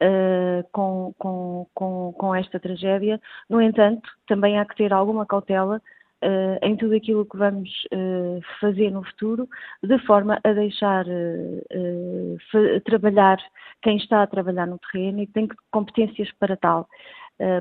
uh, com, com, com, com esta tragédia, no entanto, também há que ter alguma cautela Uh, em tudo aquilo que vamos uh, fazer no futuro, de forma a deixar trabalhar quem está a trabalhar no terreno e tem competências para tal.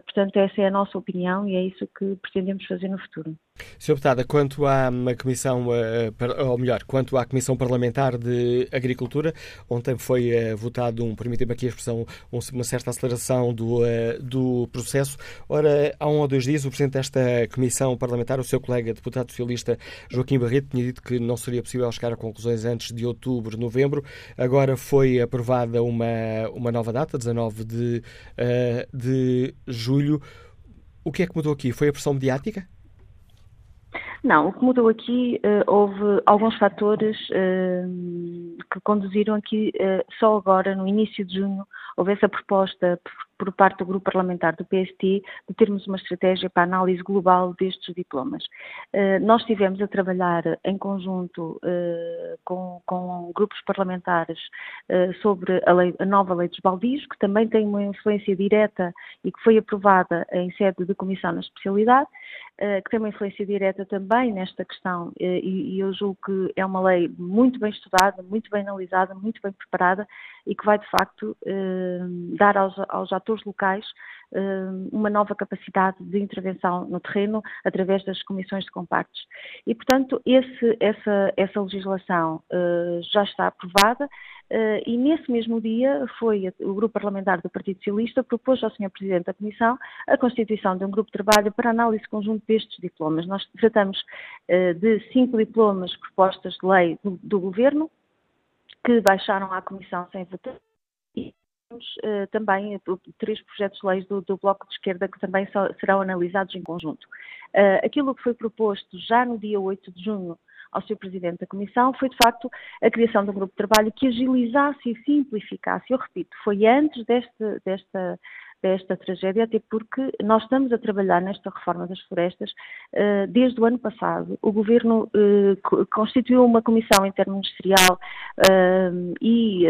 Portanto, essa é a nossa opinião e é isso que pretendemos fazer no futuro. Sr. Deputada, quanto à Comissão, eh, ou melhor, quanto à Comissão Parlamentar de Agricultura, ontem foi eh, votado um, permitem-me aqui a expressão, uma certa aceleração do, eh, do processo. Ora, há um ou dois dias, o Presidente desta Comissão Parlamentar, o seu colega deputado socialista Joaquim Barreto, tinha dito que não seria possível chegar a conclusões antes de outubro, novembro. Agora foi aprovada uma, uma nova data, 19 de, de julho. O que é que mudou aqui? Foi a pressão mediática? Não, o que mudou aqui, uh, houve alguns fatores uh, que conduziram aqui, uh, só agora, no início de junho, houve essa proposta por parte do grupo parlamentar do PST de termos uma estratégia para a análise global destes diplomas. Uh, nós estivemos a trabalhar em conjunto uh, com, com, grupos parlamentares uh, sobre a, lei, a, nova lei dos baldios, que também tem uma influência direta e que foi aprovada em sede de comissão na especialidade, que tem uma influência direta também nesta questão e, e eu julgo que é uma lei muito bem estudada, muito bem analisada, muito bem preparada e que vai de facto dar aos, aos atores locais eh, uma nova capacidade de intervenção no terreno através das comissões de compactos. E, portanto, esse, essa, essa legislação eh, já está aprovada Uh, e nesse mesmo dia foi o grupo parlamentar do Partido Socialista propôs ao Sr. Presidente da Comissão a constituição de um grupo de trabalho para análise conjunto destes diplomas. Nós tratamos de cinco diplomas propostas de lei do, do Governo que baixaram à Comissão sem votação uh, também três projetos de leis do, do, Bloco de Esquerda que também só, serão analisados em conjunto. Uh, aquilo que foi proposto já no dia 8 de junho ao Sr. Presidente da Comissão foi, de facto, a criação de um grupo de trabalho que agilizasse e simplificasse. Eu repito, foi antes deste, desta esta tragédia, até porque nós estamos a trabalhar nesta reforma das florestas uh, desde o ano passado. O Governo uh, constituiu uma comissão interministerial uh, e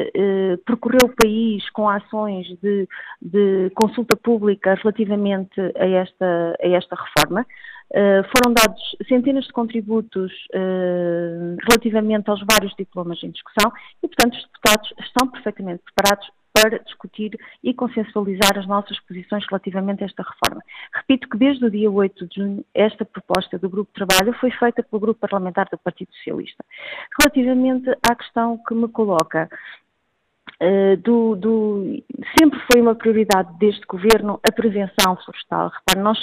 percorreu o país com ações de, de, consulta pública relativamente a esta, a esta reforma. Uh, foram dados centenas de contributos uh, relativamente aos vários diplomas em discussão e, portanto, os deputados estão perfeitamente preparados para discutir e consensualizar as nossas posições relativamente a esta reforma. Repito que desde o dia 8 de junho esta proposta do Grupo de Trabalho foi feita pelo Grupo Parlamentar do Partido Socialista. Relativamente à questão que me coloca Uh, do, do, sempre foi uma prioridade deste governo a prevenção florestal. Repare, nós,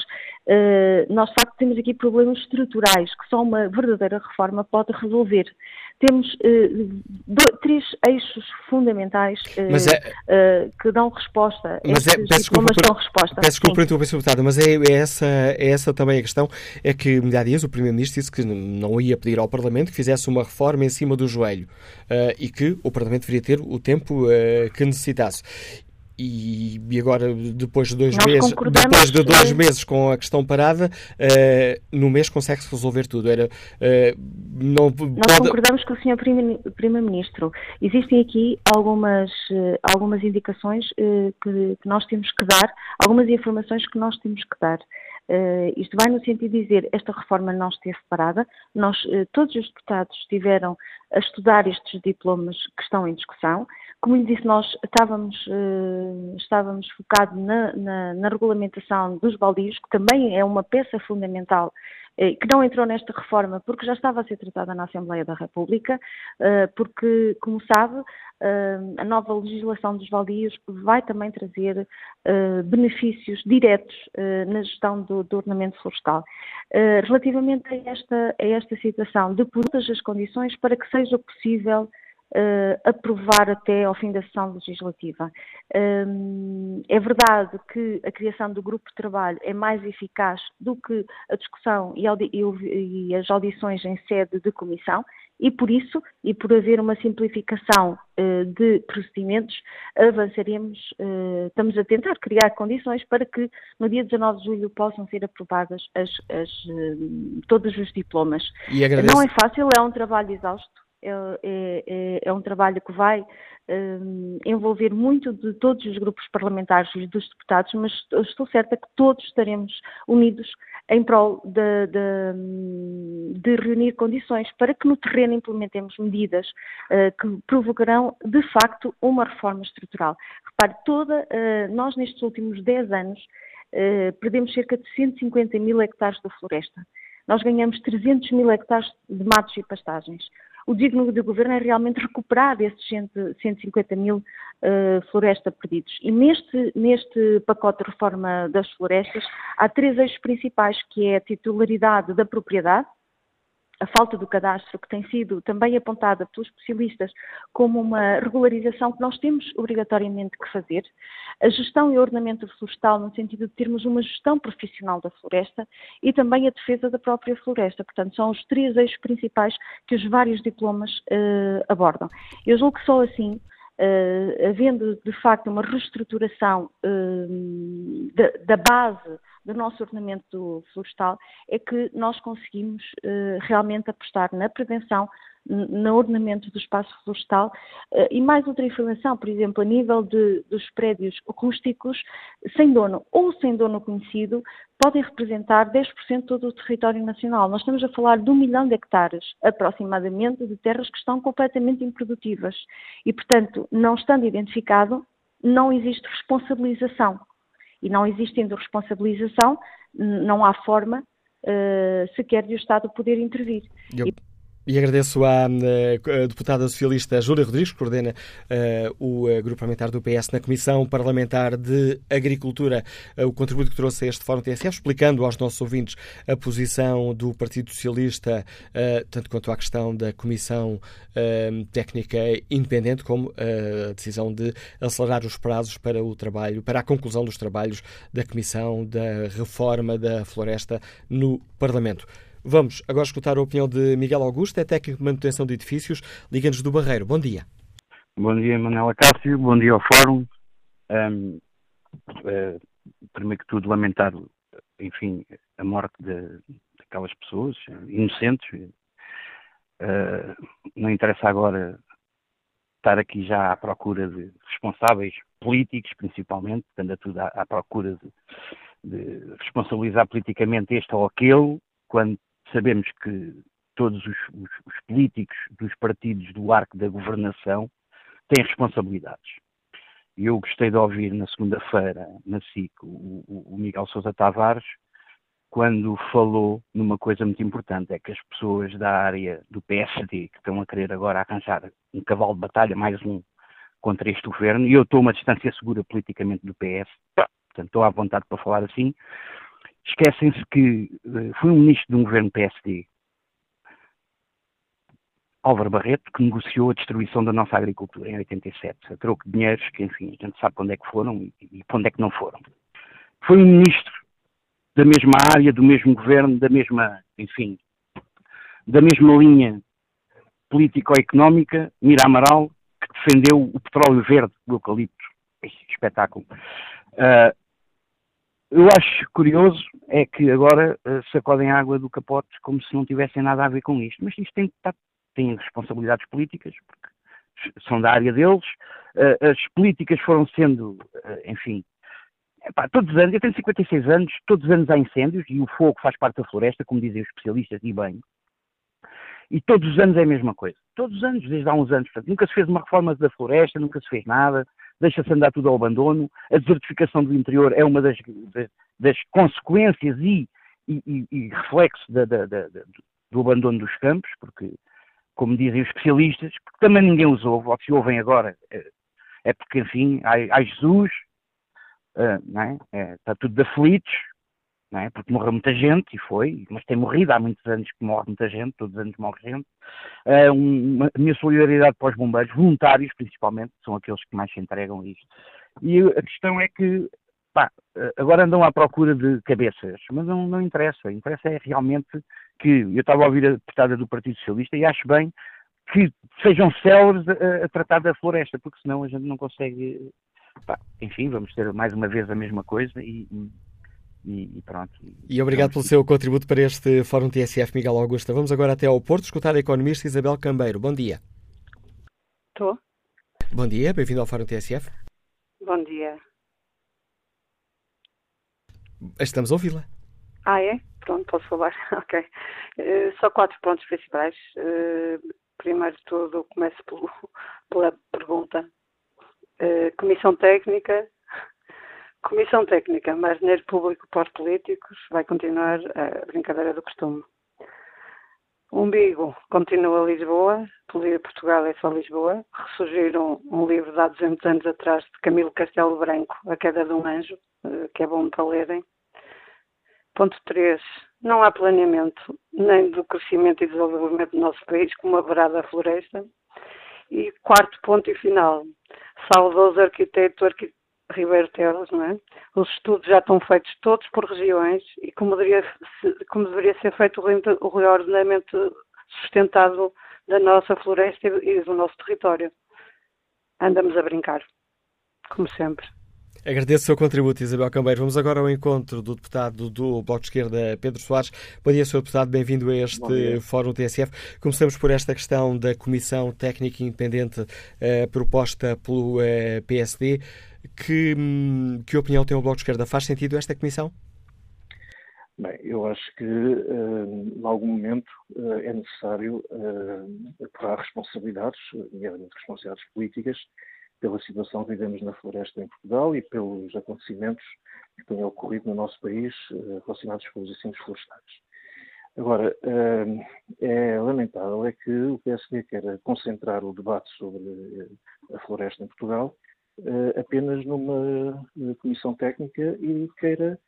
uh, nós de facto temos aqui problemas estruturais que só uma verdadeira reforma pode resolver temos uh, dois, três eixos fundamentais uh, é, uh, que dão resposta. Mas é, peço desculpa, dão resposta. Peço desculpa por interromper, mas é, é, essa, é essa também a questão. É que há dias o Primeiro-Ministro disse que não ia pedir ao Parlamento que fizesse uma reforma em cima do joelho e que o Parlamento deveria ter o tempo que necessitasse e, e agora depois de dois meses depois de dois meses com a questão parada uh, no mês consegue-se resolver tudo. Era uh, não nós pode... concordamos com o Sr. Primeiro-Ministro. Existem aqui algumas uh, algumas indicações que, que, nós temos que dar algumas informações que nós temos que dar. Uh, isto vai no sentido de dizer esta reforma não esteve parada, nós, uh, todos os deputados estiveram a estudar estes diplomas que estão em discussão, como lhe disse, nós estávamos, uh, estávamos focados na, na, na, regulamentação dos baldios, que também é uma peça fundamental, uh, que não entrou nesta reforma porque já estava a ser tratada na Assembleia da República, uh, porque, como sabe, a nova legislação dos baldios vai também trazer benefícios diretos na gestão do, do ordenamento florestal. relativamente a esta, a esta situação, de todas as condições para que seja possível uh, aprovar até ao fim da sessão legislativa. Um, é verdade que a criação do grupo de trabalho é mais eficaz do que a discussão e, e as audições em sede de comissão, e por isso, e por haver uma simplificação uh, de procedimentos, avançaremos, uh, estamos a tentar criar condições para que no dia 19 de julho possam ser aprovadas as, as, todos os diplomas. Não é fácil, é um trabalho exausto, é, é, é, é um trabalho que vai um, envolver muito de todos os grupos parlamentares e dos deputados, mas estou certa que todos estaremos unidos em prol de, de, de reunir condições para que no terreno implementemos medidas uh, que provocarão, de facto, uma reforma estrutural. Repare, toda, uh, nós nestes últimos 10 anos uh, perdemos cerca de 150 mil hectares da floresta. nós ganhamos 300 mil hectares de matos e pastagens. O digno do governo é realmente (laughs) recuperar esses 150 mil uh, florestas perdidos. E neste, neste pacote de reforma das florestas há três eixos principais, que é a titularidade da propriedade, a falta do cadastro, que tem sido também apontada pelos especialistas como uma regularização que nós temos obrigatoriamente que fazer, a gestão e ordenamento florestal, no sentido de termos uma gestão profissional da floresta e também a defesa da própria floresta. Portanto, são os três eixos principais que os vários diplomas uh, abordam. Eu julgo que só assim Uh, havendo de facto uma reestruturação uh, da, da, base do nosso ordenamento florestal, é que nós conseguimos uh, realmente apostar na prevenção, no ordenamento do espaço florestal e mais outra informação, por exemplo, a nível de, dos prédios rústicos, sem dono ou sem dono conhecido, podem representar 10% de todo o território nacional. Nós estamos a falar de um milhão de hectares, aproximadamente, de terras que estão completamente improdutivas. E, portanto, não estando identificado, não existe responsabilização. E não existindo responsabilização, não há forma uh, sequer de o Estado poder intervir. Eu... E... E agradeço à, à deputada socialista Júlia Rodrigues, que coordena uh, o uh, grupo parlamentar do PS na Comissão Parlamentar de Agricultura, uh, o contributo que trouxe a este Fórum TSF, explicando aos nossos ouvintes a posição do Partido Socialista, tanto quanto à questão da Comissão Técnica Independente, como a decisão de acelerar os prazos para o trabalho, para a conclusão dos trabalhos da Comissão da Reforma da Floresta no Parlamento. Vamos agora escutar a opinião de Miguel Augusto, é técnico de manutenção de edifícios, Liga-nos do Barreiro. Bom dia. Bom dia, Manela Cássio, bom dia ao Fórum. Um, uh, primeiro que tudo, lamentar, enfim, a morte de, daquelas pessoas inocentes. Uh, não interessa agora estar aqui já à procura de responsáveis políticos, principalmente, estando tudo à, à procura de, de responsabilizar politicamente este ou aquele, quando sabemos que todos os, os, os, políticos dos partidos do arco da governação têm responsabilidades. Eu gostei de ouvir na segunda-feira, na SIC, o, o, Miguel Sousa Tavares, quando falou numa coisa muito importante, é que as pessoas da área do PSD, que estão a querer agora arranjar um cavalo de batalha, mais um, contra este governo, e eu estou uma distância segura politicamente do PS, portanto estou à vontade para falar assim, esquecem-se que uh, foi um ministro de um governo PSD, Álvaro Barreto, que negociou a destruição da nossa agricultura em 87, a troco de dinheiros que, enfim, a gente sabe onde é que foram e, e onde é que não foram. Foi um ministro da mesma área, do mesmo governo, da mesma, enfim, da mesma linha político-económica, Mira Amaral, que defendeu o petróleo verde, o eucalipto. Espetáculo. Uh, eu acho curioso é que agora uh, sacodem água do capote como se não tivessem nada a ver com isto. Mas isto tem, responsabilidades políticas, porque são da área deles. Uh, as políticas foram sendo, uh, enfim, epá, todos os anos, eu tenho 56 anos, todos os anos há incêndios e o fogo faz parte da floresta, como dizem os especialistas, e bem. E todos os anos é a mesma coisa. Todos os anos, desde há uns anos. Portanto, nunca se fez uma reforma da floresta, nunca se fez nada deixa-se andar tudo ao abandono. A desertificação do interior é uma das, das consequências e, e, e reflexo da, da, da, do abandono dos campos, porque, como dizem os especialistas, porque também ninguém os ouve, ou se ouvem agora, é, é porque, enfim, há, Jesus, uh, é? É, está tudo de aflitos, é? porque morreu muita gente, e foi, mas tem morrido, há muitos anos que morre muita gente, todos os anos morre gente. Uh, uma, a minha solidariedade para os bombeiros, voluntários principalmente, são aqueles que mais se entregam a isto. E a questão é que, pá, agora andam à procura de cabeças, mas não, não interessa, interessa é realmente que, eu estava a ouvir a deputada do Partido Socialista e acho bem que sejam céleres a, a tratar da floresta, porque senão a gente não consegue, pá, enfim, vamos ter mais uma vez a mesma coisa e e, e, pronto. E obrigado pelo seu contributo para este Fórum TSF, Miguel Augusta. Vamos agora até ao Porto escutar a economista Isabel Cambeiro. Bom dia. Estou. Bom dia, bem-vindo ao Fórum TSF. Bom dia. Estamos a ouvi-la. Ah, é? Pronto, posso falar. (laughs) ok. Uh, só quatro pontos principais. Uh, primeiro de tudo, começo pelo, pela pergunta. Uh, comissão técnica, Comissão Técnica, mais dinheiro público para os políticos, vai continuar a brincadeira do costume. Umbigo continua Lisboa, Portugal é só Lisboa. Ressurgiram um, livro de há 200 anos atrás de Camilo Castelo Branco, A Queda de um Anjo, eh, que é bom para lerem. Ponto 3. Não há planeamento nem do crescimento e desenvolvimento do nosso país, como haverá da floresta. E quarto ponto e final. Saudoso arquiteto, arquiteto Ribeiro Teles, não é? Os estudos já estão feitos todos por regiões e como deveria, como deveria ser feito o reordenamento sustentado da nossa floresta e do nosso território. Andamos a brincar, como sempre. Agradeço o seu contributo, Isabel Cambeiro. Vamos agora ao encontro do deputado do Bloco de Esquerda, Pedro Soares. Bom dia, Sr. Deputado, bem-vindo a este Fórum TSF. Começamos por esta questão da Comissão Técnica Independente eh, proposta pelo eh, PSD. Que, hum, que opinião tem o Bloco de Esquerda? Faz sentido esta comissão? Bem, eu acho que uh, em algum momento uh, é necessário uh, apurar responsabilidades, nomeadamente responsabilidades políticas, pela situação que vivemos na floresta em Portugal e pelos acontecimentos que têm ocorrido no nosso país uh, relacionados com os incêndios florestais. Agora, é lamentável é que o PSD quer concentrar o debate sobre a floresta em Portugal apenas numa comissão técnica e queira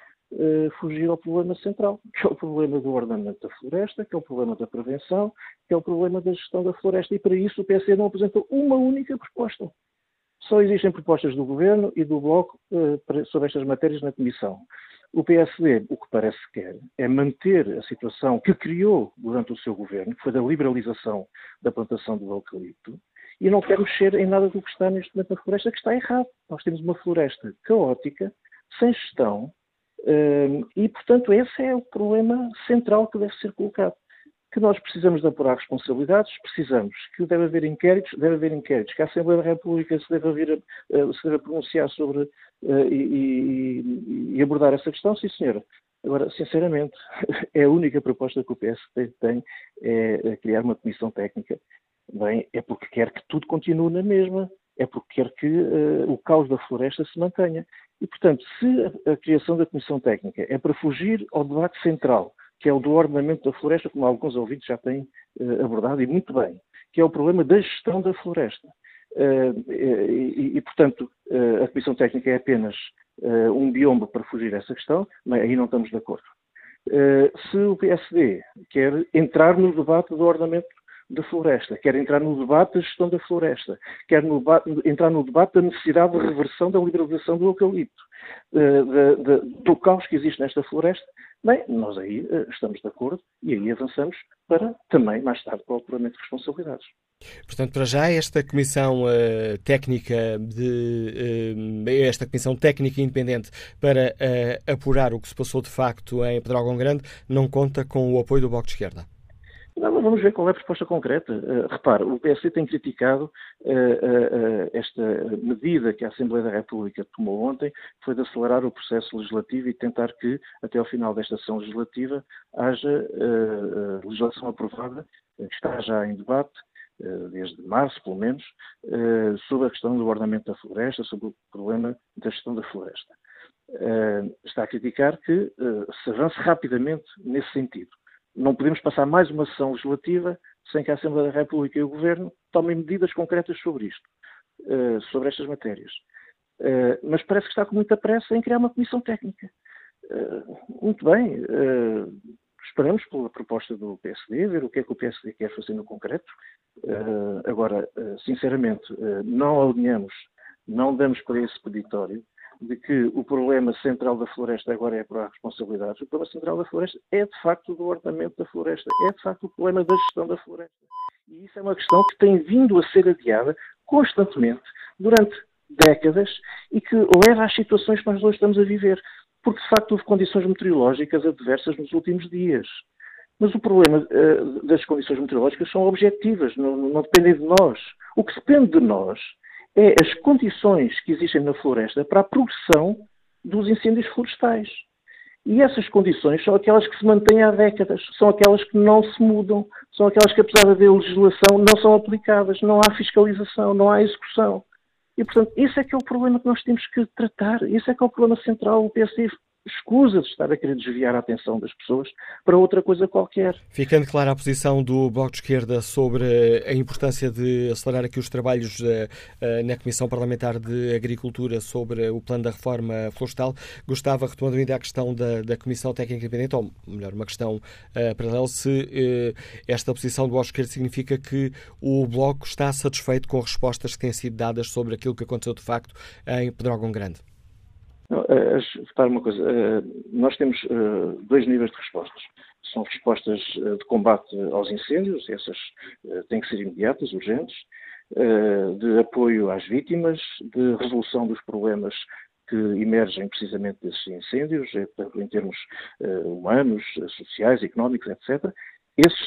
fugir ao problema central, (laughs) que é o problema do ordenamento da floresta, que é o problema da prevenção, que é o problema da gestão da floresta. E para isso o PSD não apresentou uma única proposta. Só existem propostas do Governo e do Bloco uh, sobre estas matérias na Comissão. O PSD, o que parece que quer, é manter a situação que criou durante o seu governo, que foi da liberalização da plantação do eucalipto, e não quer mexer em nada do que está neste momento na floresta, que está errado. Nós temos uma floresta caótica, sem gestão, uh, e, portanto, esse é o problema central que deve ser colocado que nós precisamos de apurar responsabilidades, precisamos que deve haver inquéritos, deve haver inquéritos, que a Assembleia da República se deve, vir, uh, se deve pronunciar sobre uh, e, e, abordar essa questão, sim senhora. Agora, sinceramente, (laughs) é a única proposta que o PSD tem é, é criar uma comissão técnica. Bem, é porque quer que tudo continue na mesma, é porque quer que uh, o caos da floresta se mantenha. E, portanto, se a, a criação da comissão técnica é para fugir ao debate central, que é o do ordenamento da floresta, como alguns ouvintes já têm uh, abordado, e muito bem, que é o problema da gestão da floresta. Uh, e, e, portanto, a Comissão Técnica é apenas um biombo para fugir a essa questão, mas aí não estamos de acordo. se o PSD quer entrar no debate do ordenamento da floresta, quer entrar no debate da gestão da floresta, quer no entrar no debate da necessidade de reversão da liberalização do eucalipto, de, de, do caos que existe nesta floresta, bem, nós aí uh, estamos de acordo e aí avançamos para também, mais tarde, para o apuramento de responsabilidades. Portanto, para já, esta comissão uh, técnica de uh, esta comissão técnica independente para apurar o que se passou de facto em Pedrógão Grande não conta com o apoio do Bloco de Esquerda. Vamos ver qual é a proposta concreta. Uh, repare, o PSD tem criticado uh, uh, esta medida que a Assembleia da República tomou ontem, que foi de acelerar o processo legislativo e tentar que, até ao final desta sessão legislativa, haja legislação aprovada, que está já em debate, desde março, pelo menos, sobre a questão do ordenamento da floresta, sobre o problema da gestão da floresta. Está a criticar que se avance rapidamente nesse sentido não podemos passar mais uma sessão legislativa sem que a Assembleia da República e o Governo tomem medidas concretas sobre isto, uh, sobre estas matérias. Uh, mas parece que está com muita pressa em criar uma comissão técnica. Uh, muito bem, esperamos pela proposta do PSD, ver o que é que o PSD quer fazer no concreto. agora, sinceramente, não alinhamos, não damos para esse peditório de que o problema central da floresta agora é para responsabilidades. O problema central da floresta é, de facto, do ordenamento da floresta, é, de facto, o problema da gestão da floresta. E isso é uma questão que tem vindo a ser adiada constantemente durante décadas e que leva às situações que nós hoje estamos a viver. Porque, de facto, houve condições meteorológicas adversas nos últimos dias. Mas o problema uh, das condições meteorológicas são objetivas, não, não dependem de nós. O que depende de nós é as condições que existem na floresta para a progressão dos incêndios florestais. E essas condições são aquelas que se mantêm há décadas, são aquelas que não se mudam, são aquelas que, apesar de haver legislação, não são aplicadas, não há fiscalização, não há execução. E, portanto, esse é que é o problema que nós temos que tratar, esse é que é o problema central. O PSD escusa de estar a querer desviar a atenção das pessoas para outra coisa qualquer. Ficando clara a posição do Bloco de Esquerda sobre a importância de acelerar aqui os trabalhos uh, uh, na Comissão Parlamentar de Agricultura sobre o plano da reforma florestal, gostava, retomando ainda a questão da, da Comissão Técnica Independente, ou melhor, uma questão uh, paralela, se esta posição do Bloco de Esquerda significa que o Bloco está satisfeito com as respostas que têm sido dadas sobre aquilo que aconteceu de facto em Pedrógão Grande. Eh, repare uma coisa, eh, nós temos eh, dois níveis de respostas. São respostas de combate aos incêndios, essas têm que ser imediatas, urgentes, de apoio às vítimas, de resolução dos problemas que emergem precisamente desses incêndios, em termos humanos, sociais, económicos, etc.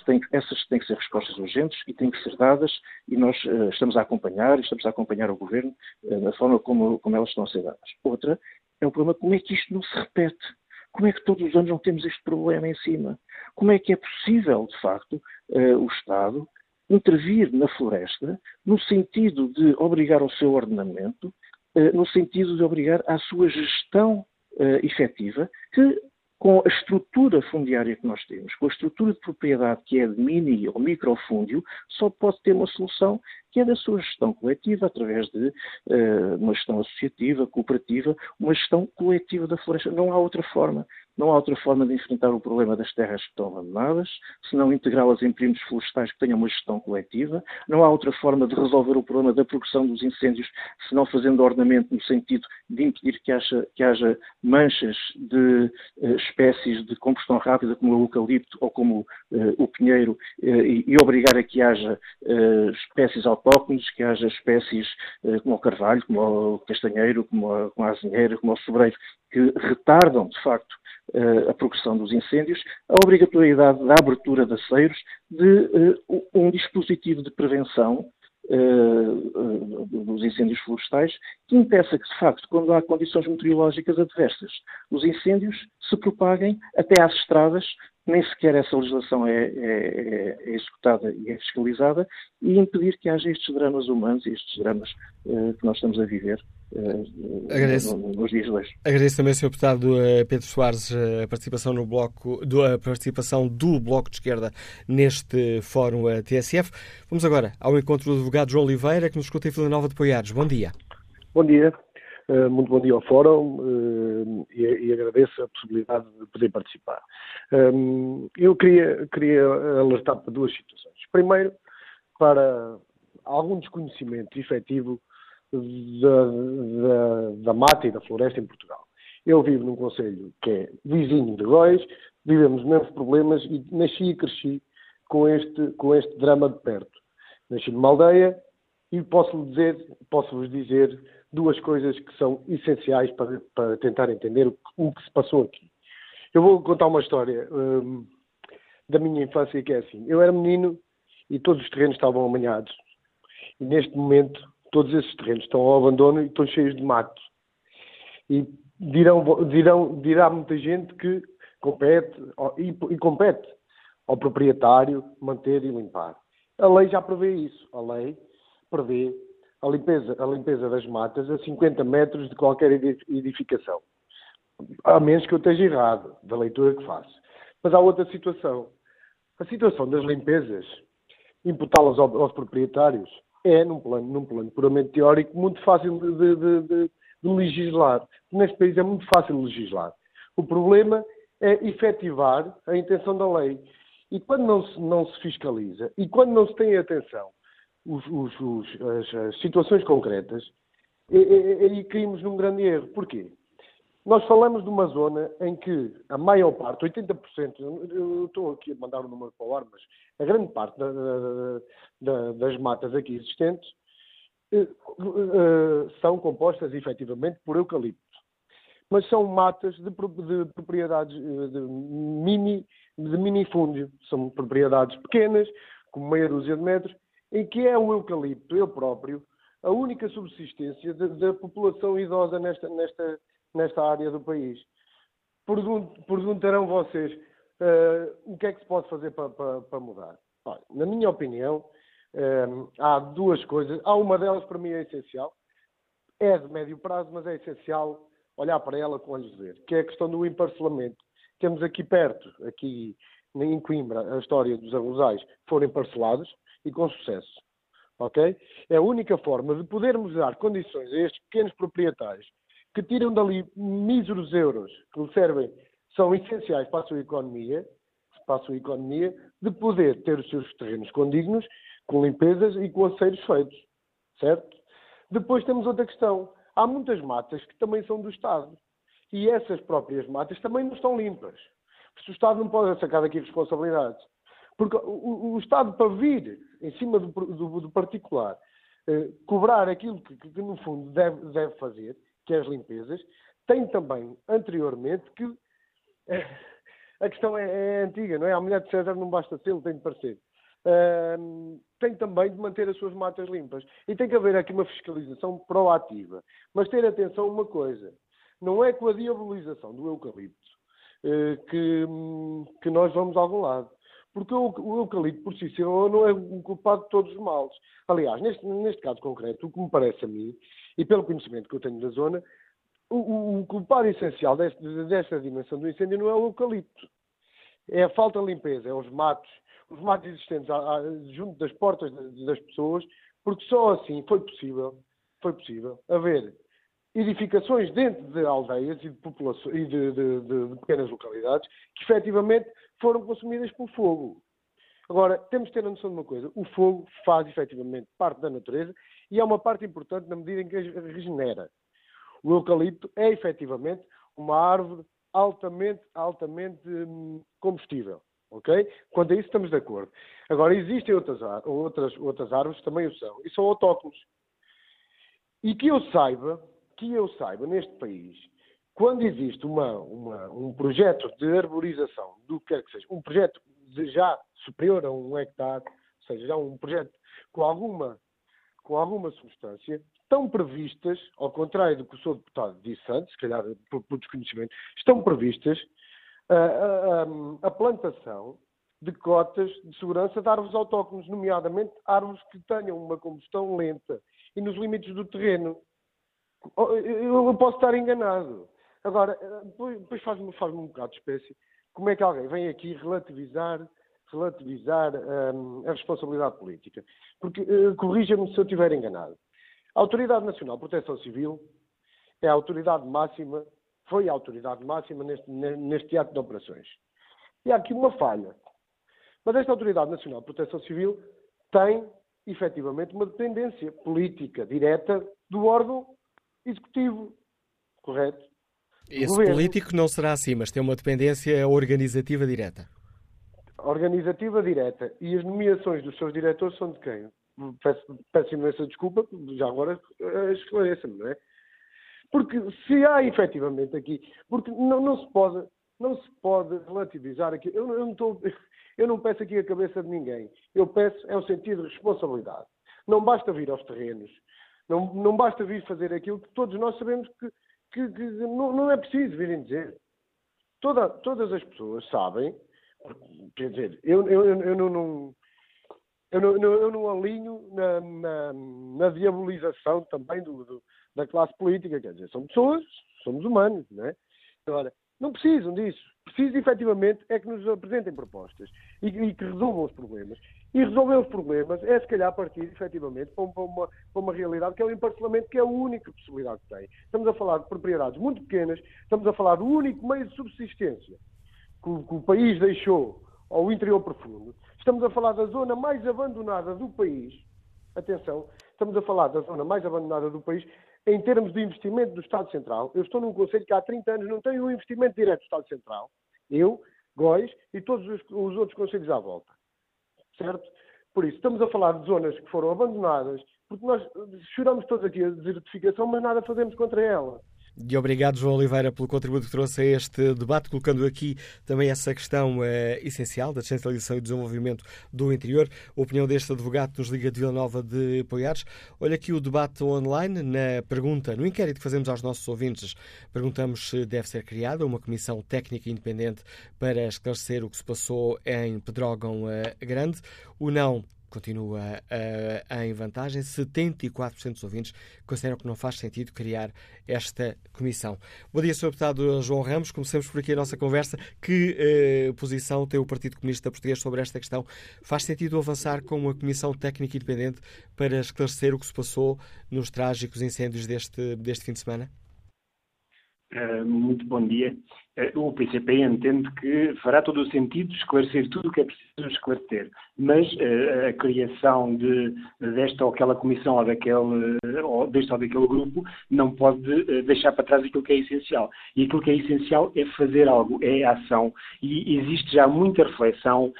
Têm, essas têm que ser respostas urgentes e têm que ser dadas e nós uh, estamos a acompanhar, estamos a acompanhar o Governo uh, da forma como, como elas estão a ser dadas. Outra é um problema como é que isto não se repete? Como é que todos os anos não temos este problema em cima? Como é que é possível, de facto, uh, o Estado intervir na floresta no sentido de obrigar ao seu ordenamento, uh, no sentido de obrigar à sua gestão uh, efetiva, que com a estrutura fundiária que nós temos, com a estrutura de propriedade que é de mini ou microfúndio, só pode ter uma solução que é da sua gestão coletiva, através de uh, uma gestão associativa, cooperativa, uma gestão coletiva da floresta. Não há outra forma. Não há outra forma de enfrentar o problema das terras que estão abandonadas, senão integrá-las em primos florestais que tenham uma gestão coletiva. Não há outra forma de resolver o problema da progressão dos incêndios, senão fazendo ordenamento no sentido de impedir que haja, que haja manchas de uh, espécies de combustão rápida, como o eucalipto ou como uh, o pinheiro, uh, e, e, obrigar a que haja espécies autóctones, que haja espécies como o carvalho, como o castanheiro, como a, como a azinheira, como o sobreiro, que retardam, de facto, a progressão dos incêndios, a obrigatoriedade da abertura de aceiros, de uh, um dispositivo de prevenção uh, dos incêndios florestais que impeça que, de facto, quando há condições meteorológicas adversas, os incêndios se propaguem até às estradas nem sequer essa legislação é, é, é, executada e é fiscalizada, e impedir que haja estes dramas humanos e estes dramas uh, que nós estamos a viver uh, Agradeço. nos dias de hoje. Agradeço também, Sr. Deputado eh, Pedro Soares, a participação, no bloco, do, a participação do Bloco de Esquerda neste fórum TSF. Vamos agora ao encontro do advogado João Oliveira, que nos escuta em Vila Nova de Poiares. Bom dia. Bom dia. Eh, muito bom dia ao Fórum uh, e, agradeço a possibilidade de poder participar. Um, eu queria, queria alertar para duas situações. Primeiro, para algum desconhecimento efetivo da, da, da mata e da floresta em Portugal. Eu vivo num conselho que é vizinho de Góis, vivemos os mesmos problemas e nasci e cresci com este, com este drama de perto. Nasci numa aldeia e posso dizer, posso vos dizer duas coisas que são essenciais para, para tentar entender o, o, que se passou aqui. Eu vou contar uma história um, da minha infância que é assim. Eu era menino e todos os terrenos estavam amanhados. E neste momento todos esses terrenos estão ao abandono e estão cheios de mato. E dirão, dirão, dirá muita gente que compete e, e compete ao proprietário manter e limpar. A lei já prevê isso. A lei prevê a limpeza, a limpeza das matas a 50 metros de qualquer edificação. A menos que eu esteja errado da leitura que faço. Mas há outra situação. A situação das limpezas, imputá-las aos, proprietários, é, num plano, num plano puramente teórico, muito fácil de, de, de, de legislar. Neste país é muito fácil legislar. O problema é efetivar a intenção da lei. E quando não se, não se fiscaliza, e quando não se tem atenção os, os, os, as, as, situações concretas, aí caímos num grande erro. Porquê? Nós falamos de uma zona em que a maior parte, 80%, eu estou aqui a mandar o um número para o ar, mas a grande parte da, da, da, das matas aqui existentes eh, eh, são compostas efetivamente por eucalipto. Mas são matas de, de propriedades eh, de mini, de minifúndio. São propriedades pequenas, com meia dúzia de metros, em que é o eucalipto, eu próprio, a única subsistência da, população idosa nesta, nesta, nesta área do país. Perguntarão vocês uh, o que é que se pode fazer para, mudar. Olha, na minha opinião, uh, há duas coisas. Há uma delas para mim é essencial, é de médio prazo, mas é essencial olhar para ela com olhos ver, que é a questão do emparcelamento. Temos aqui perto, aqui em Coimbra, a história dos arrozais foram parcelados e com sucesso. Ok? É a única forma de podermos dar condições a estes pequenos proprietários que tiram dali míseros euros que lhe servem, são essenciais para a sua economia, para a sua economia, de poder ter os seus terrenos condignos, com limpezas e com aceiros feitos. Certo? Depois temos outra questão. Há muitas matas que também são do Estado. E essas próprias matas também não estão limpas. O Estado não pode sacar daqui responsabilidades. Porque o, o, Estado, para vir em cima do, do, do particular, eh, cobrar aquilo que, que, no fundo, deve, deve fazer, que é as limpezas, tem também, anteriormente, que. Eh, a questão é, é, antiga, não é? A mulher de César não basta ser, tem de parecer. Uh, tem também de manter as suas matas limpas. E tem que haver aqui uma fiscalização proativa. Mas ter atenção a uma coisa: não é com a diabolização do eucalipto uh, que, que nós vamos a algum lado. Porque o, eucalipto por si só não é o culpado de todos os males. Aliás, neste, neste caso concreto, o que me parece a mim, e pelo conhecimento que eu tenho da zona, o, o, o culpado essencial desta, desta dimensão do incêndio não é o eucalipto. É a falta de limpeza, é os matos, os matos existentes junto das portas das pessoas, porque só assim foi possível, foi possível haver edificações dentro de aldeias e de, e de, de, de, pequenas localidades que efetivamente foram consumidas pelo fogo. Agora, temos que ter a noção de uma coisa: o fogo faz efetivamente parte da natureza e é uma parte importante na medida em que regenera. O eucalipto é efetivamente uma árvore altamente, altamente hum, combustível. Ok? Quanto a isso estamos de acordo. Agora, existem outras, outras, outras árvores que também o são, e são autóctones. E que eu saiba, que eu saiba, neste país, quando existe uma, uma, um projeto de arborização, do que quer que seja, um projeto já superior a um hectare, ou seja, já um projeto com alguma, com alguma substância, estão previstas, ao contrário do que o Sr. Deputado disse antes, se calhar por, por desconhecimento, estão previstas a, a, a, plantação de cotas de segurança de árvores autóctones, nomeadamente árvores que tenham uma combustão lenta e nos limites do terreno. Eu posso estar enganado. Agora, depois faz-me faz um bocado de espécie como é que alguém vem aqui relativizar, relativizar um, a responsabilidade política. Porque, uh, corrija-me se eu estiver enganado. A Autoridade Nacional de Proteção Civil é a autoridade máxima, foi a autoridade máxima neste, neste teatro de operações. E há aqui uma falha. Mas esta Autoridade Nacional de Proteção Civil tem, efetivamente, uma dependência política direta do órgão executivo. Correto? Esse governo. político não será assim, mas tem uma dependência organizativa direta. Organizativa direta. E as nomeações dos seus diretores são de quem? Peço, peço imensa desculpa, já agora eh, esclareça-me, não é? Porque se há efetivamente aqui, porque não, não, se pode, não se pode relativizar aqui, eu, eu, não estou, (laughs) eu não peço aqui a cabeça de ninguém, eu peço é o sentido de responsabilidade. Não basta vir aos terrenos, não, não basta vir fazer aquilo que todos nós sabemos que, que, que não, não, é preciso virem dizer. Toda, todas as pessoas sabem, quer dizer, eu, eu, eu não, não eu não, eu não alinho na, na, na diabolização também do, do, da classe política, quer dizer, são pessoas, somos humanos, não é? Agora, não precisam disso. Precisam, efetivamente, é que nos apresentem propostas e, e que resolvam os problemas. E resolver os problemas é, se calhar, partir, efetivamente, para uma, para uma realidade que é o emparcelamento, que é a única possibilidade que tem. Estamos a falar de propriedades muito pequenas, estamos a falar do único meio de subsistência que o, que o país deixou ao interior profundo. Estamos a falar da zona mais abandonada do país. Atenção, estamos a falar da zona mais abandonada do país em termos de investimento do Estado Central. Eu estou num conselho que há 30 anos não tem um investimento direto do Estado Central. Eu, Góis e todos os, os outros conselhos à volta. Certo? Por isso, estamos a falar de zonas que foram abandonadas, porque nós choramos todos aqui a desertificação, mas nada fazemos contra ela. E obrigado, João Oliveira, pelo contributo que trouxe a este debate, colocando aqui também essa questão eh, essencial da descentralização e desenvolvimento do interior. A opinião deste advogado nos liga de Vila Nova de Poiares. Olha aqui o debate online na pergunta, no inquérito que fazemos aos nossos ouvintes, perguntamos se deve ser criada uma comissão técnica independente para esclarecer o que se passou em Pedrógão eh, Grande. O não continua uh, em vantagem. 74% dos ouvintes consideram que não faz sentido criar esta comissão. Bom dia, Sr. Deputado João Ramos. Começamos por aqui a nossa conversa. Que uh, posição tem o Partido Comunista Português sobre esta questão? Faz sentido avançar com uma comissão técnica independente para esclarecer o que se passou nos trágicos incêndios deste, deste fim de semana? Uh, muito bom dia. Eh, o PCP entende que fará todo o sentido esclarecer tudo o que é preciso esclarecer, mas uh, a criação de, desta ou aquela comissão ou, daquele, ou deste ou daquele grupo não pode uh, deixar para trás aquilo que é essencial. E aquilo que é essencial é fazer algo, é ação. E existe já muita reflexão,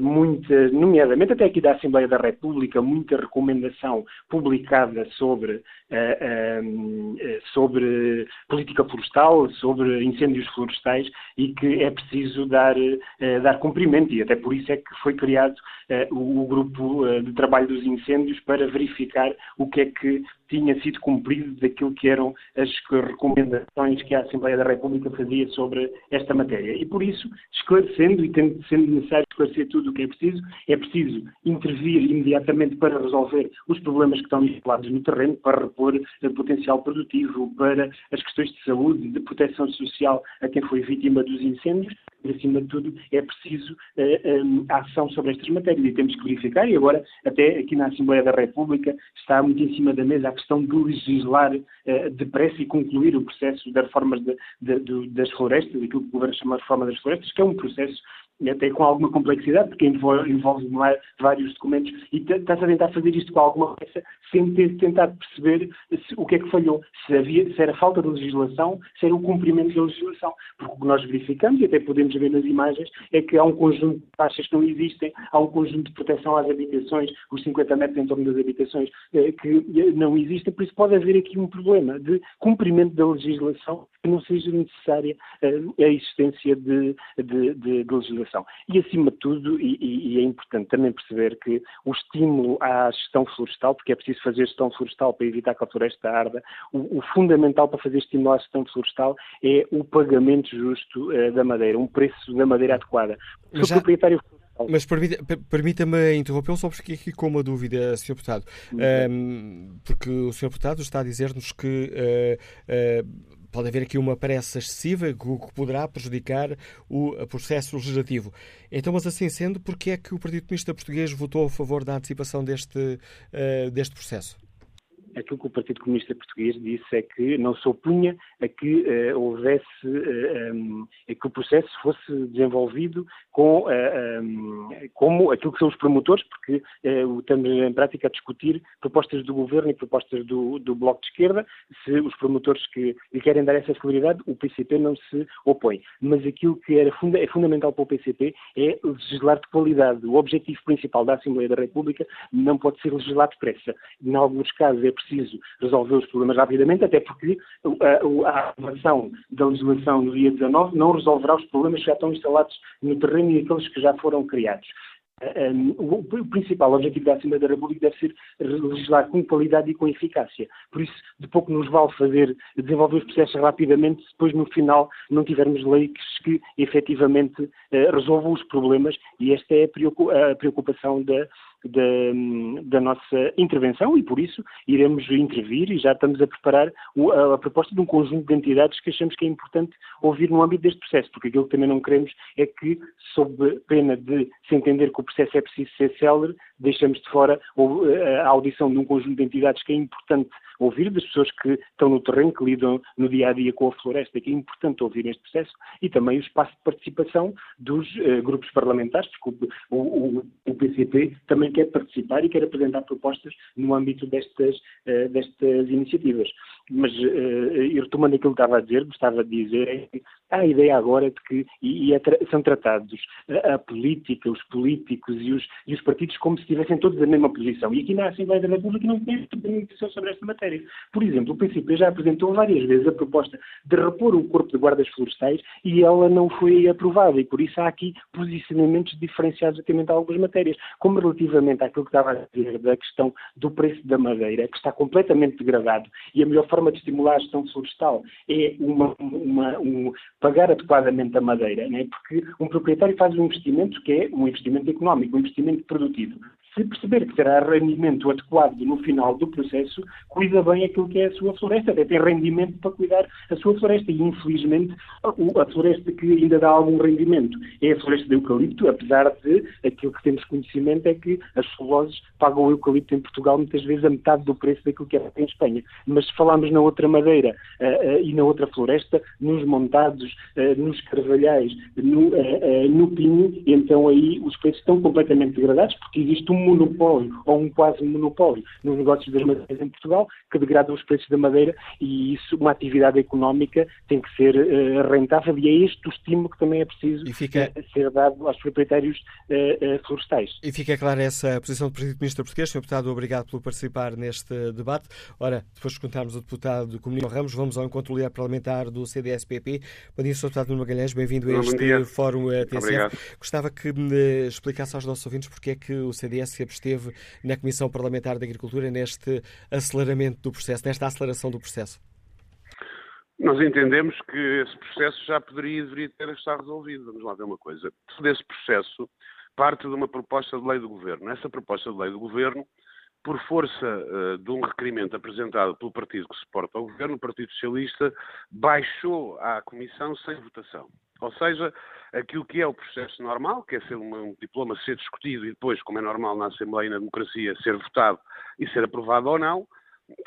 muita, nomeadamente até aqui da Assembleia da República, muita recomendação publicada sobre, sobre política florestal, sobre incêndios florestais e que é preciso dar, dar cumprimento e até por isso é que foi criado uh, o, o, grupo uh, de trabalho dos incêndios para verificar o que é que tinha sido cumprido daquilo que eram as recomendações que a Assembleia da República fazia sobre esta matéria. E por isso, esclarecendo e tendo, sendo necessário esclarecer tudo o que é preciso, é preciso intervir imediatamente para resolver os problemas que estão instalados no terreno, para repor potencial produtivo, para as questões de saúde, de proteção social a quem foi vítima dos incêndios, acima de tudo, é preciso uh, um, a ação sobre estas matérias e temos que verificar, e agora, até aqui na Assembleia da República, está muito em cima da mesa a questão de legislar uh, depressa e concluir o processo das reformas de, de, de, das florestas, aquilo que o Governo chama de reforma das florestas, que é um processo até com alguma complexidade, porque envolve, envolve vários documentos, e está-se a tentar fazer isto com alguma pressa, sem ter tentado perceber se, o que é que falhou, se, havia, se era falta de legislação, se era o cumprimento da legislação. Porque o que nós verificamos, e até podemos ver nas imagens, é que há um conjunto de taxas que não existem, há um conjunto de proteção às habitações, os 50 metros em torno das habitações, eh, que eh, não existem, por isso pode haver aqui um problema de cumprimento da legislação que não seja necessária eh, a existência de, de, de, de legislação. E, acima de tudo, e, e, é importante também perceber que o estímulo à gestão florestal, porque é preciso fazer gestão florestal para evitar que a floresta arda, o, o fundamental para fazer estímulo à gestão florestal é o pagamento justo uh, da madeira, um preço da madeira adequada. Se o proprietário mas permita-me interrompê-lo só porque aqui com uma dúvida, Sr. Deputado. Um, porque o Sr. Deputado está a dizer-nos que uh, uh, pode haver aqui uma pressa excessiva que poderá prejudicar o processo legislativo. Então, mas assim sendo, por que é que o Partido Comunista Português votou a favor da antecipação deste, uh, deste processo? Aquilo que o Partido Comunista Português disse é que não se opunha a que uh, houvesse, uh, um, a que o processo fosse desenvolvido com, uh, um, como aquilo que são os promotores, porque estamos em prática a discutir propostas do Governo e propostas do, do Bloco de Esquerda. Se os promotores que lhe querem dar essa celeridade, o PCP não se opõe. Mas aquilo que era funda é fundamental para o PCP é legislar de qualidade. O objetivo principal da Assembleia da República não pode ser legislar depressa. Em alguns casos é preciso resolver os problemas rapidamente, até porque a, a aprovação da legislação no dia 19 não resolverá os problemas que já estão instalados no terreno e aqueles que já foram criados. o principal objetivo da Assembleia da República deve ser legislar com qualidade e com eficácia. Por isso, de pouco nos vale fazer, desenvolver os processos rapidamente, se depois no final não tivermos leis que efetivamente uh, resolvam os problemas, e esta é a preocupação da, da, da, nossa intervenção e, por isso, iremos intervir e já estamos a preparar a, a, proposta de um conjunto de entidades que achamos que é importante ouvir no âmbito deste processo, porque aquilo que também não queremos é que, sob pena de se entender que o processo é preciso ser célere, deixamos de fora a audição de um conjunto de entidades que é importante ouvir, das pessoas que estão no terreno, que lidam no dia a dia com a floresta, que é importante ouvir este processo, e também o espaço de participação dos uh, grupos parlamentares, porque o, o, o, PCP também quer participar e quer apresentar propostas no âmbito destas, uh, destas iniciativas. Mas, uh, retomando aquilo que estava a dizer, gostava de dizer é que há a ideia agora de que e, e é tra são tratados a, a, política, os políticos e os, e os partidos como se tivessem todos a mesma posição. E aqui na Assembleia da República não tem posição sobre esta matéria. Por exemplo, o PCP já apresentou várias vezes a proposta de repor o corpo de guardas florestais e ela não foi aprovada e por isso há aqui posicionamentos diferenciados relativamente a algumas matérias, como relativamente àquilo que estava a dizer da questão do preço da madeira, que está completamente degradado e a melhor forma de estimular a gestão florestal é uma, uma, um, pagar adequadamente a madeira, né? porque um proprietário faz um investimento que é um investimento económico, um investimento produtivo se perceber que terá rendimento adequado no final do processo, cuida bem aquilo que é a sua floresta, até tem rendimento para cuidar a sua floresta. E, infelizmente, a floresta que ainda dá algum rendimento é a floresta de eucalipto, apesar de aquilo que temos conhecimento é que as celuloses pagam o eucalipto em Portugal muitas vezes a metade do preço daquilo que é em Espanha. Mas se falarmos na outra madeira uh, uh, e na outra floresta, nos montados, uh, nos carvalhais, no, no pinho, então aí os preços estão completamente degradados porque existe um monopólio ou um quase monopólio nos negócios das madeiras em Portugal que degradam os preços da madeira e isso, uma atividade económica, tem que ser uh, rentável e é este o estímulo que também é preciso fica... uh, ser dado aos proprietários uh, florestais. E fica clara essa posição do Presidente Ministro Português. Sr. Deputado, obrigado por participar neste debate. Ora, depois de escutarmos o deputado Comunista Ramos, vamos ao encontro líder parlamentar do CDS-PP. Bom dia, Sr. Deputado Nuno Magalhães, bem-vindo a este Fórum TCF. Obrigado. Gostava que me explicasse aos nossos ouvintes porque é que o CDS se absteve na Comissão Parlamentar de Agricultura neste aceleramento do processo, nesta aceleração do processo. Nós entendemos que esse processo já poderia e deveria ter estado resolvido. Vamos lá ver uma coisa. Desse processo parte de uma proposta de lei do Governo. Essa proposta de lei do Governo, por força uh, de um requerimento apresentado pelo partido que suporta o Governo, o Partido Socialista, baixou à Comissão sem votação. Ou seja, aquilo que é o processo normal, que é ser um, diploma ser discutido e depois, como é normal na Assembleia e na democracia, ser votado e ser aprovado ou não,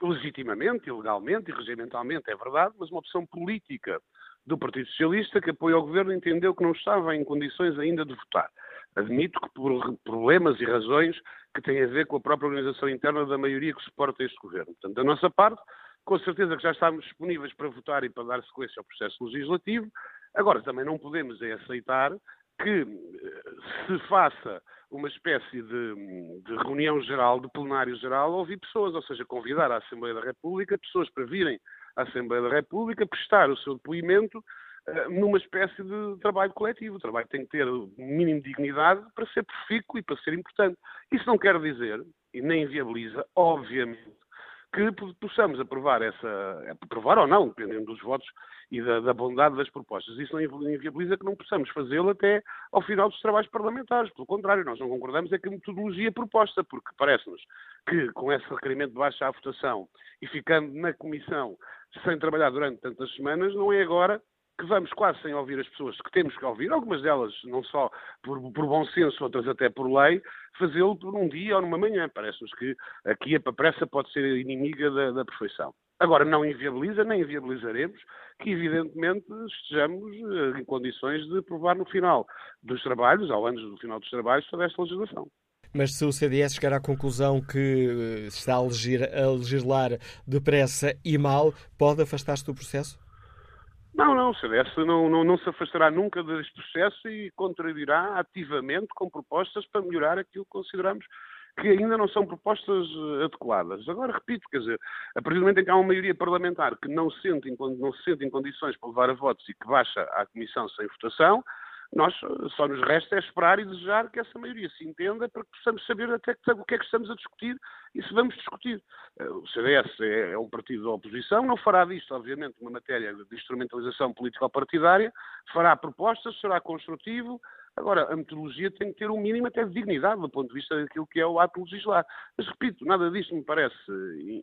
legitimamente, ilegalmente e regimentalmente, é verdade, mas uma opção política do Partido Socialista que apoia o governo entendeu que não estava em condições ainda de votar. Admito que por problemas e razões que têm a ver com a própria organização interna da maioria que suporta este governo. Portanto, da nossa parte, com certeza que já estamos disponíveis para votar e para dar sequência ao processo legislativo. Agora, também não podemos é aceitar que eh, se faça uma espécie de, de, reunião geral, de plenário geral, ouvir pessoas, ou seja, convidar a Assembleia da República pessoas para virem à Assembleia da República prestar o seu depoimento uh, numa espécie de trabalho coletivo. O trabalho tem que ter o mínimo de dignidade para ser profícuo e para ser importante. Isso não quer dizer, e nem viabiliza, obviamente, que possamos aprovar essa, aprovar ou não, dependendo dos votos e da, da bondade das propostas. Isso não inviabiliza que não possamos fazê-lo até ao final dos trabalhos parlamentares. Pelo contrário, nós não concordamos é que a metodologia proposta, porque parece-nos que com esse requerimento de baixa à votação e ficando na comissão sem trabalhar durante tantas semanas, não é agora que vamos quase sem ouvir as pessoas que temos que ouvir, algumas delas não só por, por bom senso, outras até por lei, fazê-lo por um dia ou numa manhã. Parece-nos que aqui a pressa pode ser inimiga da, da perfeição. Agora, não inviabiliza, nem inviabilizaremos que, evidentemente, estejamos eh, em condições de aprovar no final dos trabalhos, ao ano do final dos trabalhos, toda esta legislação. Mas se o CDS chegar à conclusão que eh, está a legislar depressa e mal, pode afastar-se do processo? Não, não, CDS não, não, não se afastará nunca deste processo e contribuirá ativamente com propostas para melhorar aquilo que consideramos que ainda não são propostas eh, adequadas. Agora, repito, quer dizer, a partir do momento em que há uma maioria parlamentar que não se sente, não se sente em condições para levar a votos e que baixa à Comissão sem votação, nós só nos resta é esperar e desejar que essa maioria se entenda para que possamos saber até que, o que é que estamos a discutir e se vamos discutir. Eh, o CDS é, é um partido da oposição, não fará disto, obviamente, uma matéria de instrumentalização político-partidária, fará propostas, será construtivo. Agora, a metodologia tem que ter um mínimo até de dignidade do ponto de vista daquilo que é o ato legislar. Mas, repito, nada disto me parece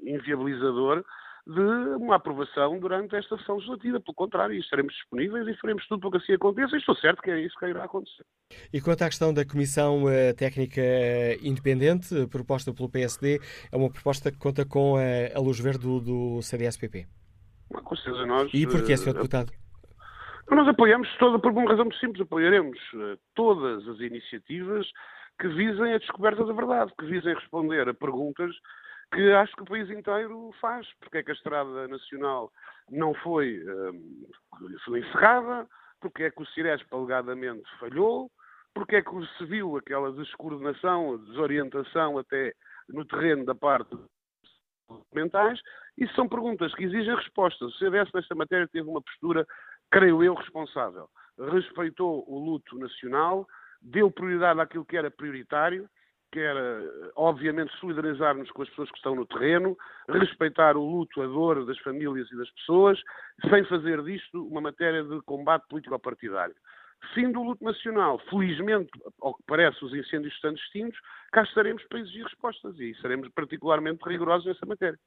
inviabilizador de uma aprovação durante esta sessão legislativa. Pelo contrário, estaremos disponíveis e faremos tudo para que assim aconteça e estou certo que é isso que irá acontecer. E quanto à questão da Comissão uh, Técnica eh, Independente, uh, proposta pelo PSD, é uma proposta que conta com a luz verde do, do CDS-PP? Com certeza nós... E porquê, Sr. Deputado? Nós apoiamos, toda, por uma razão muito simples, apoiaremos todas as iniciativas que visem a descoberta da verdade, que visem responder a perguntas que acho que o país inteiro faz. Porque é que a Estrada Nacional não foi, um, encerrada, porque é que o Ciresp alegadamente falhou, porque é que se viu aquela descoordenação, desorientação até no terreno da parte mentais, isso são perguntas que exigem respostas. O CDS nesta matéria teve uma postura, creio eu, responsável. Respeitou o luto nacional, deu prioridade àquilo que era prioritário, que era, obviamente, solidarizar-nos com as pessoas que estão no terreno, respeitar o luto, a dor das famílias e das pessoas, sem fazer disto uma matéria de combate político-partidário. Fim do luto nacional. Felizmente, ao que parece, os incêndios estão extintos, cá estaremos para exigir respostas e seremos particularmente rigorosos nessa matéria.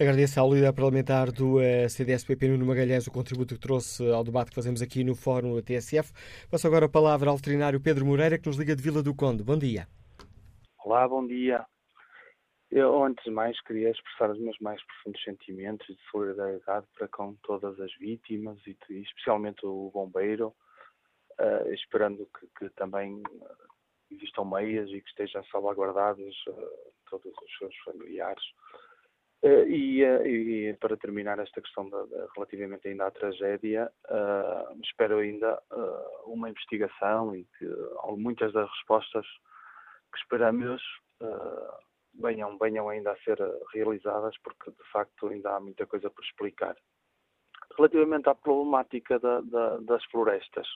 Agradeço ao líder parlamentar do uh, CDS-PP, Nuno Magalhães, o contributo que trouxe ao debate que fazemos aqui no Fórum TSF. Passo agora a palavra ao veterinário Pedro Moreira, que nos liga de Vila do Conde. Bom dia. Olá, bom dia. Eu, antes de mais, queria expressar os meus mais profundos sentimentos de solidariedade para com todas as vítimas e, especialmente o bombeiro, uh, esperando que, que, também existam meias e que estejam salvaguardados uh, todos os seus familiares. Uh, e, e, para terminar esta questão da, da, relativamente ainda à tragédia, espero ainda uma investigação e que muitas das respostas que esperamos venham, venham ainda a ser realizadas, porque de facto ainda há muita coisa por explicar. Relativamente à problemática da, da, das florestas,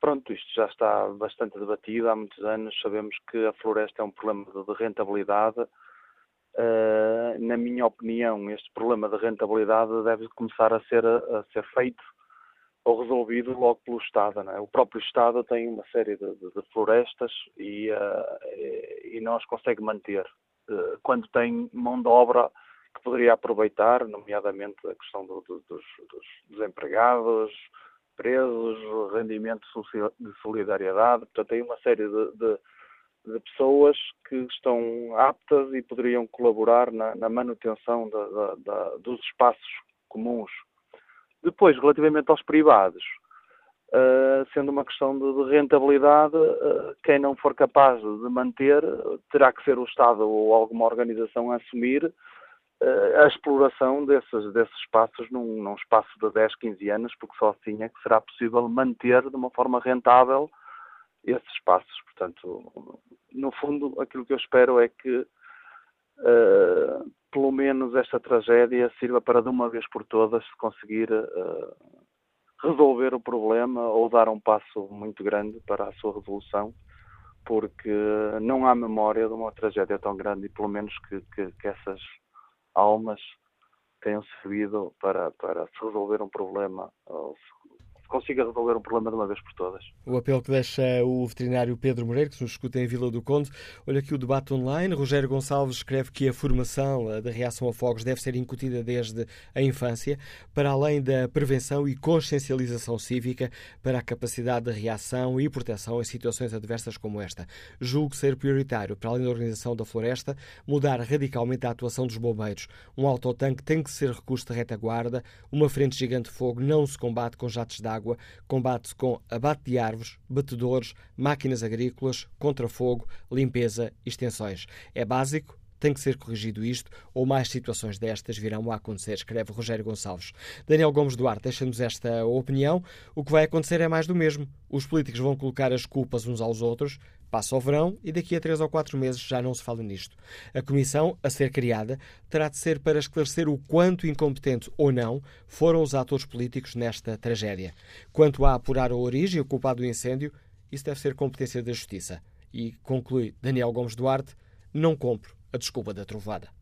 pronto, isto já está bastante debatido há muitos anos. Sabemos que a floresta é um problema de rentabilidade. Uh, na minha opinião, este problema de rentabilidade deve começar a ser, a ser feito ou resolvido logo pelo Estado. É? O próprio Estado tem uma série de, de, de florestas e, uh, e, não as consegue manter. Uh, quando tem mão de obra que poderia aproveitar, nomeadamente a questão do, do, dos, dos desempregados, presos, rendimento de solidariedade, portanto tem uma série de, de, de, pessoas que estão aptas e poderiam colaborar na, na manutenção da, da, dos espaços comuns. Depois, relativamente aos privados, uh, sendo uma questão de, de rentabilidade, uh, quem não for capaz de manter terá que ser o Estado ou alguma organização a assumir eh, a exploração desses, desses espaços num, num, espaço de 10, 15 anos, porque só assim é que será possível manter de uma forma rentável esses espaços. Portanto, no fundo, aquilo que eu espero é que uh, pelo menos esta tragédia sirva para de uma vez por todas se conseguir uh, resolver o problema ou dar um passo muito grande para a sua resolução porque não há memória de uma tragédia tão grande e pelo menos que, que, que essas almas tenham servido para, para se resolver um problema, ou se consiga resolver um problema de uma vez por todas. O apelo que deixa o veterinário Pedro Moreira, que nos escuta em Vila do Conde. Olha aqui o debate online. Rogério Gonçalves escreve que a formação da reação a fogos deve ser incutida desde a infância, para além da prevenção e consciencialização cívica para a capacidade de reação e proteção em situações adversas como esta. Julgo ser prioritário, para além da organização da floresta, mudar radicalmente a atuação dos bombeiros. Um autotanque tem que ser recurso de retaguarda, uma frente gigante de fogo não se combate com jatos de água, combate-se com abate de árvores, batedores, máquinas agrícolas, contrafogo, limpeza extensões. É básico, tem que ser corrigido isto, ou mais situações destas virão a acontecer, escreve Rogério Gonçalves. Daniel Gomes Duarte deixa-nos esta opinião. O que vai acontecer é mais do mesmo. Os políticos vão colocar as culpas uns aos outros, Passa o verão e daqui a três ou quatro meses já não se fala nisto. A comissão a ser criada terá de ser para esclarecer o quanto incompetente ou não foram os atores políticos nesta tragédia. Quanto a apurar a origem e o culpado do incêndio, isso deve ser competência da Justiça. E conclui Daniel Gomes Duarte: não compro a desculpa da trovada.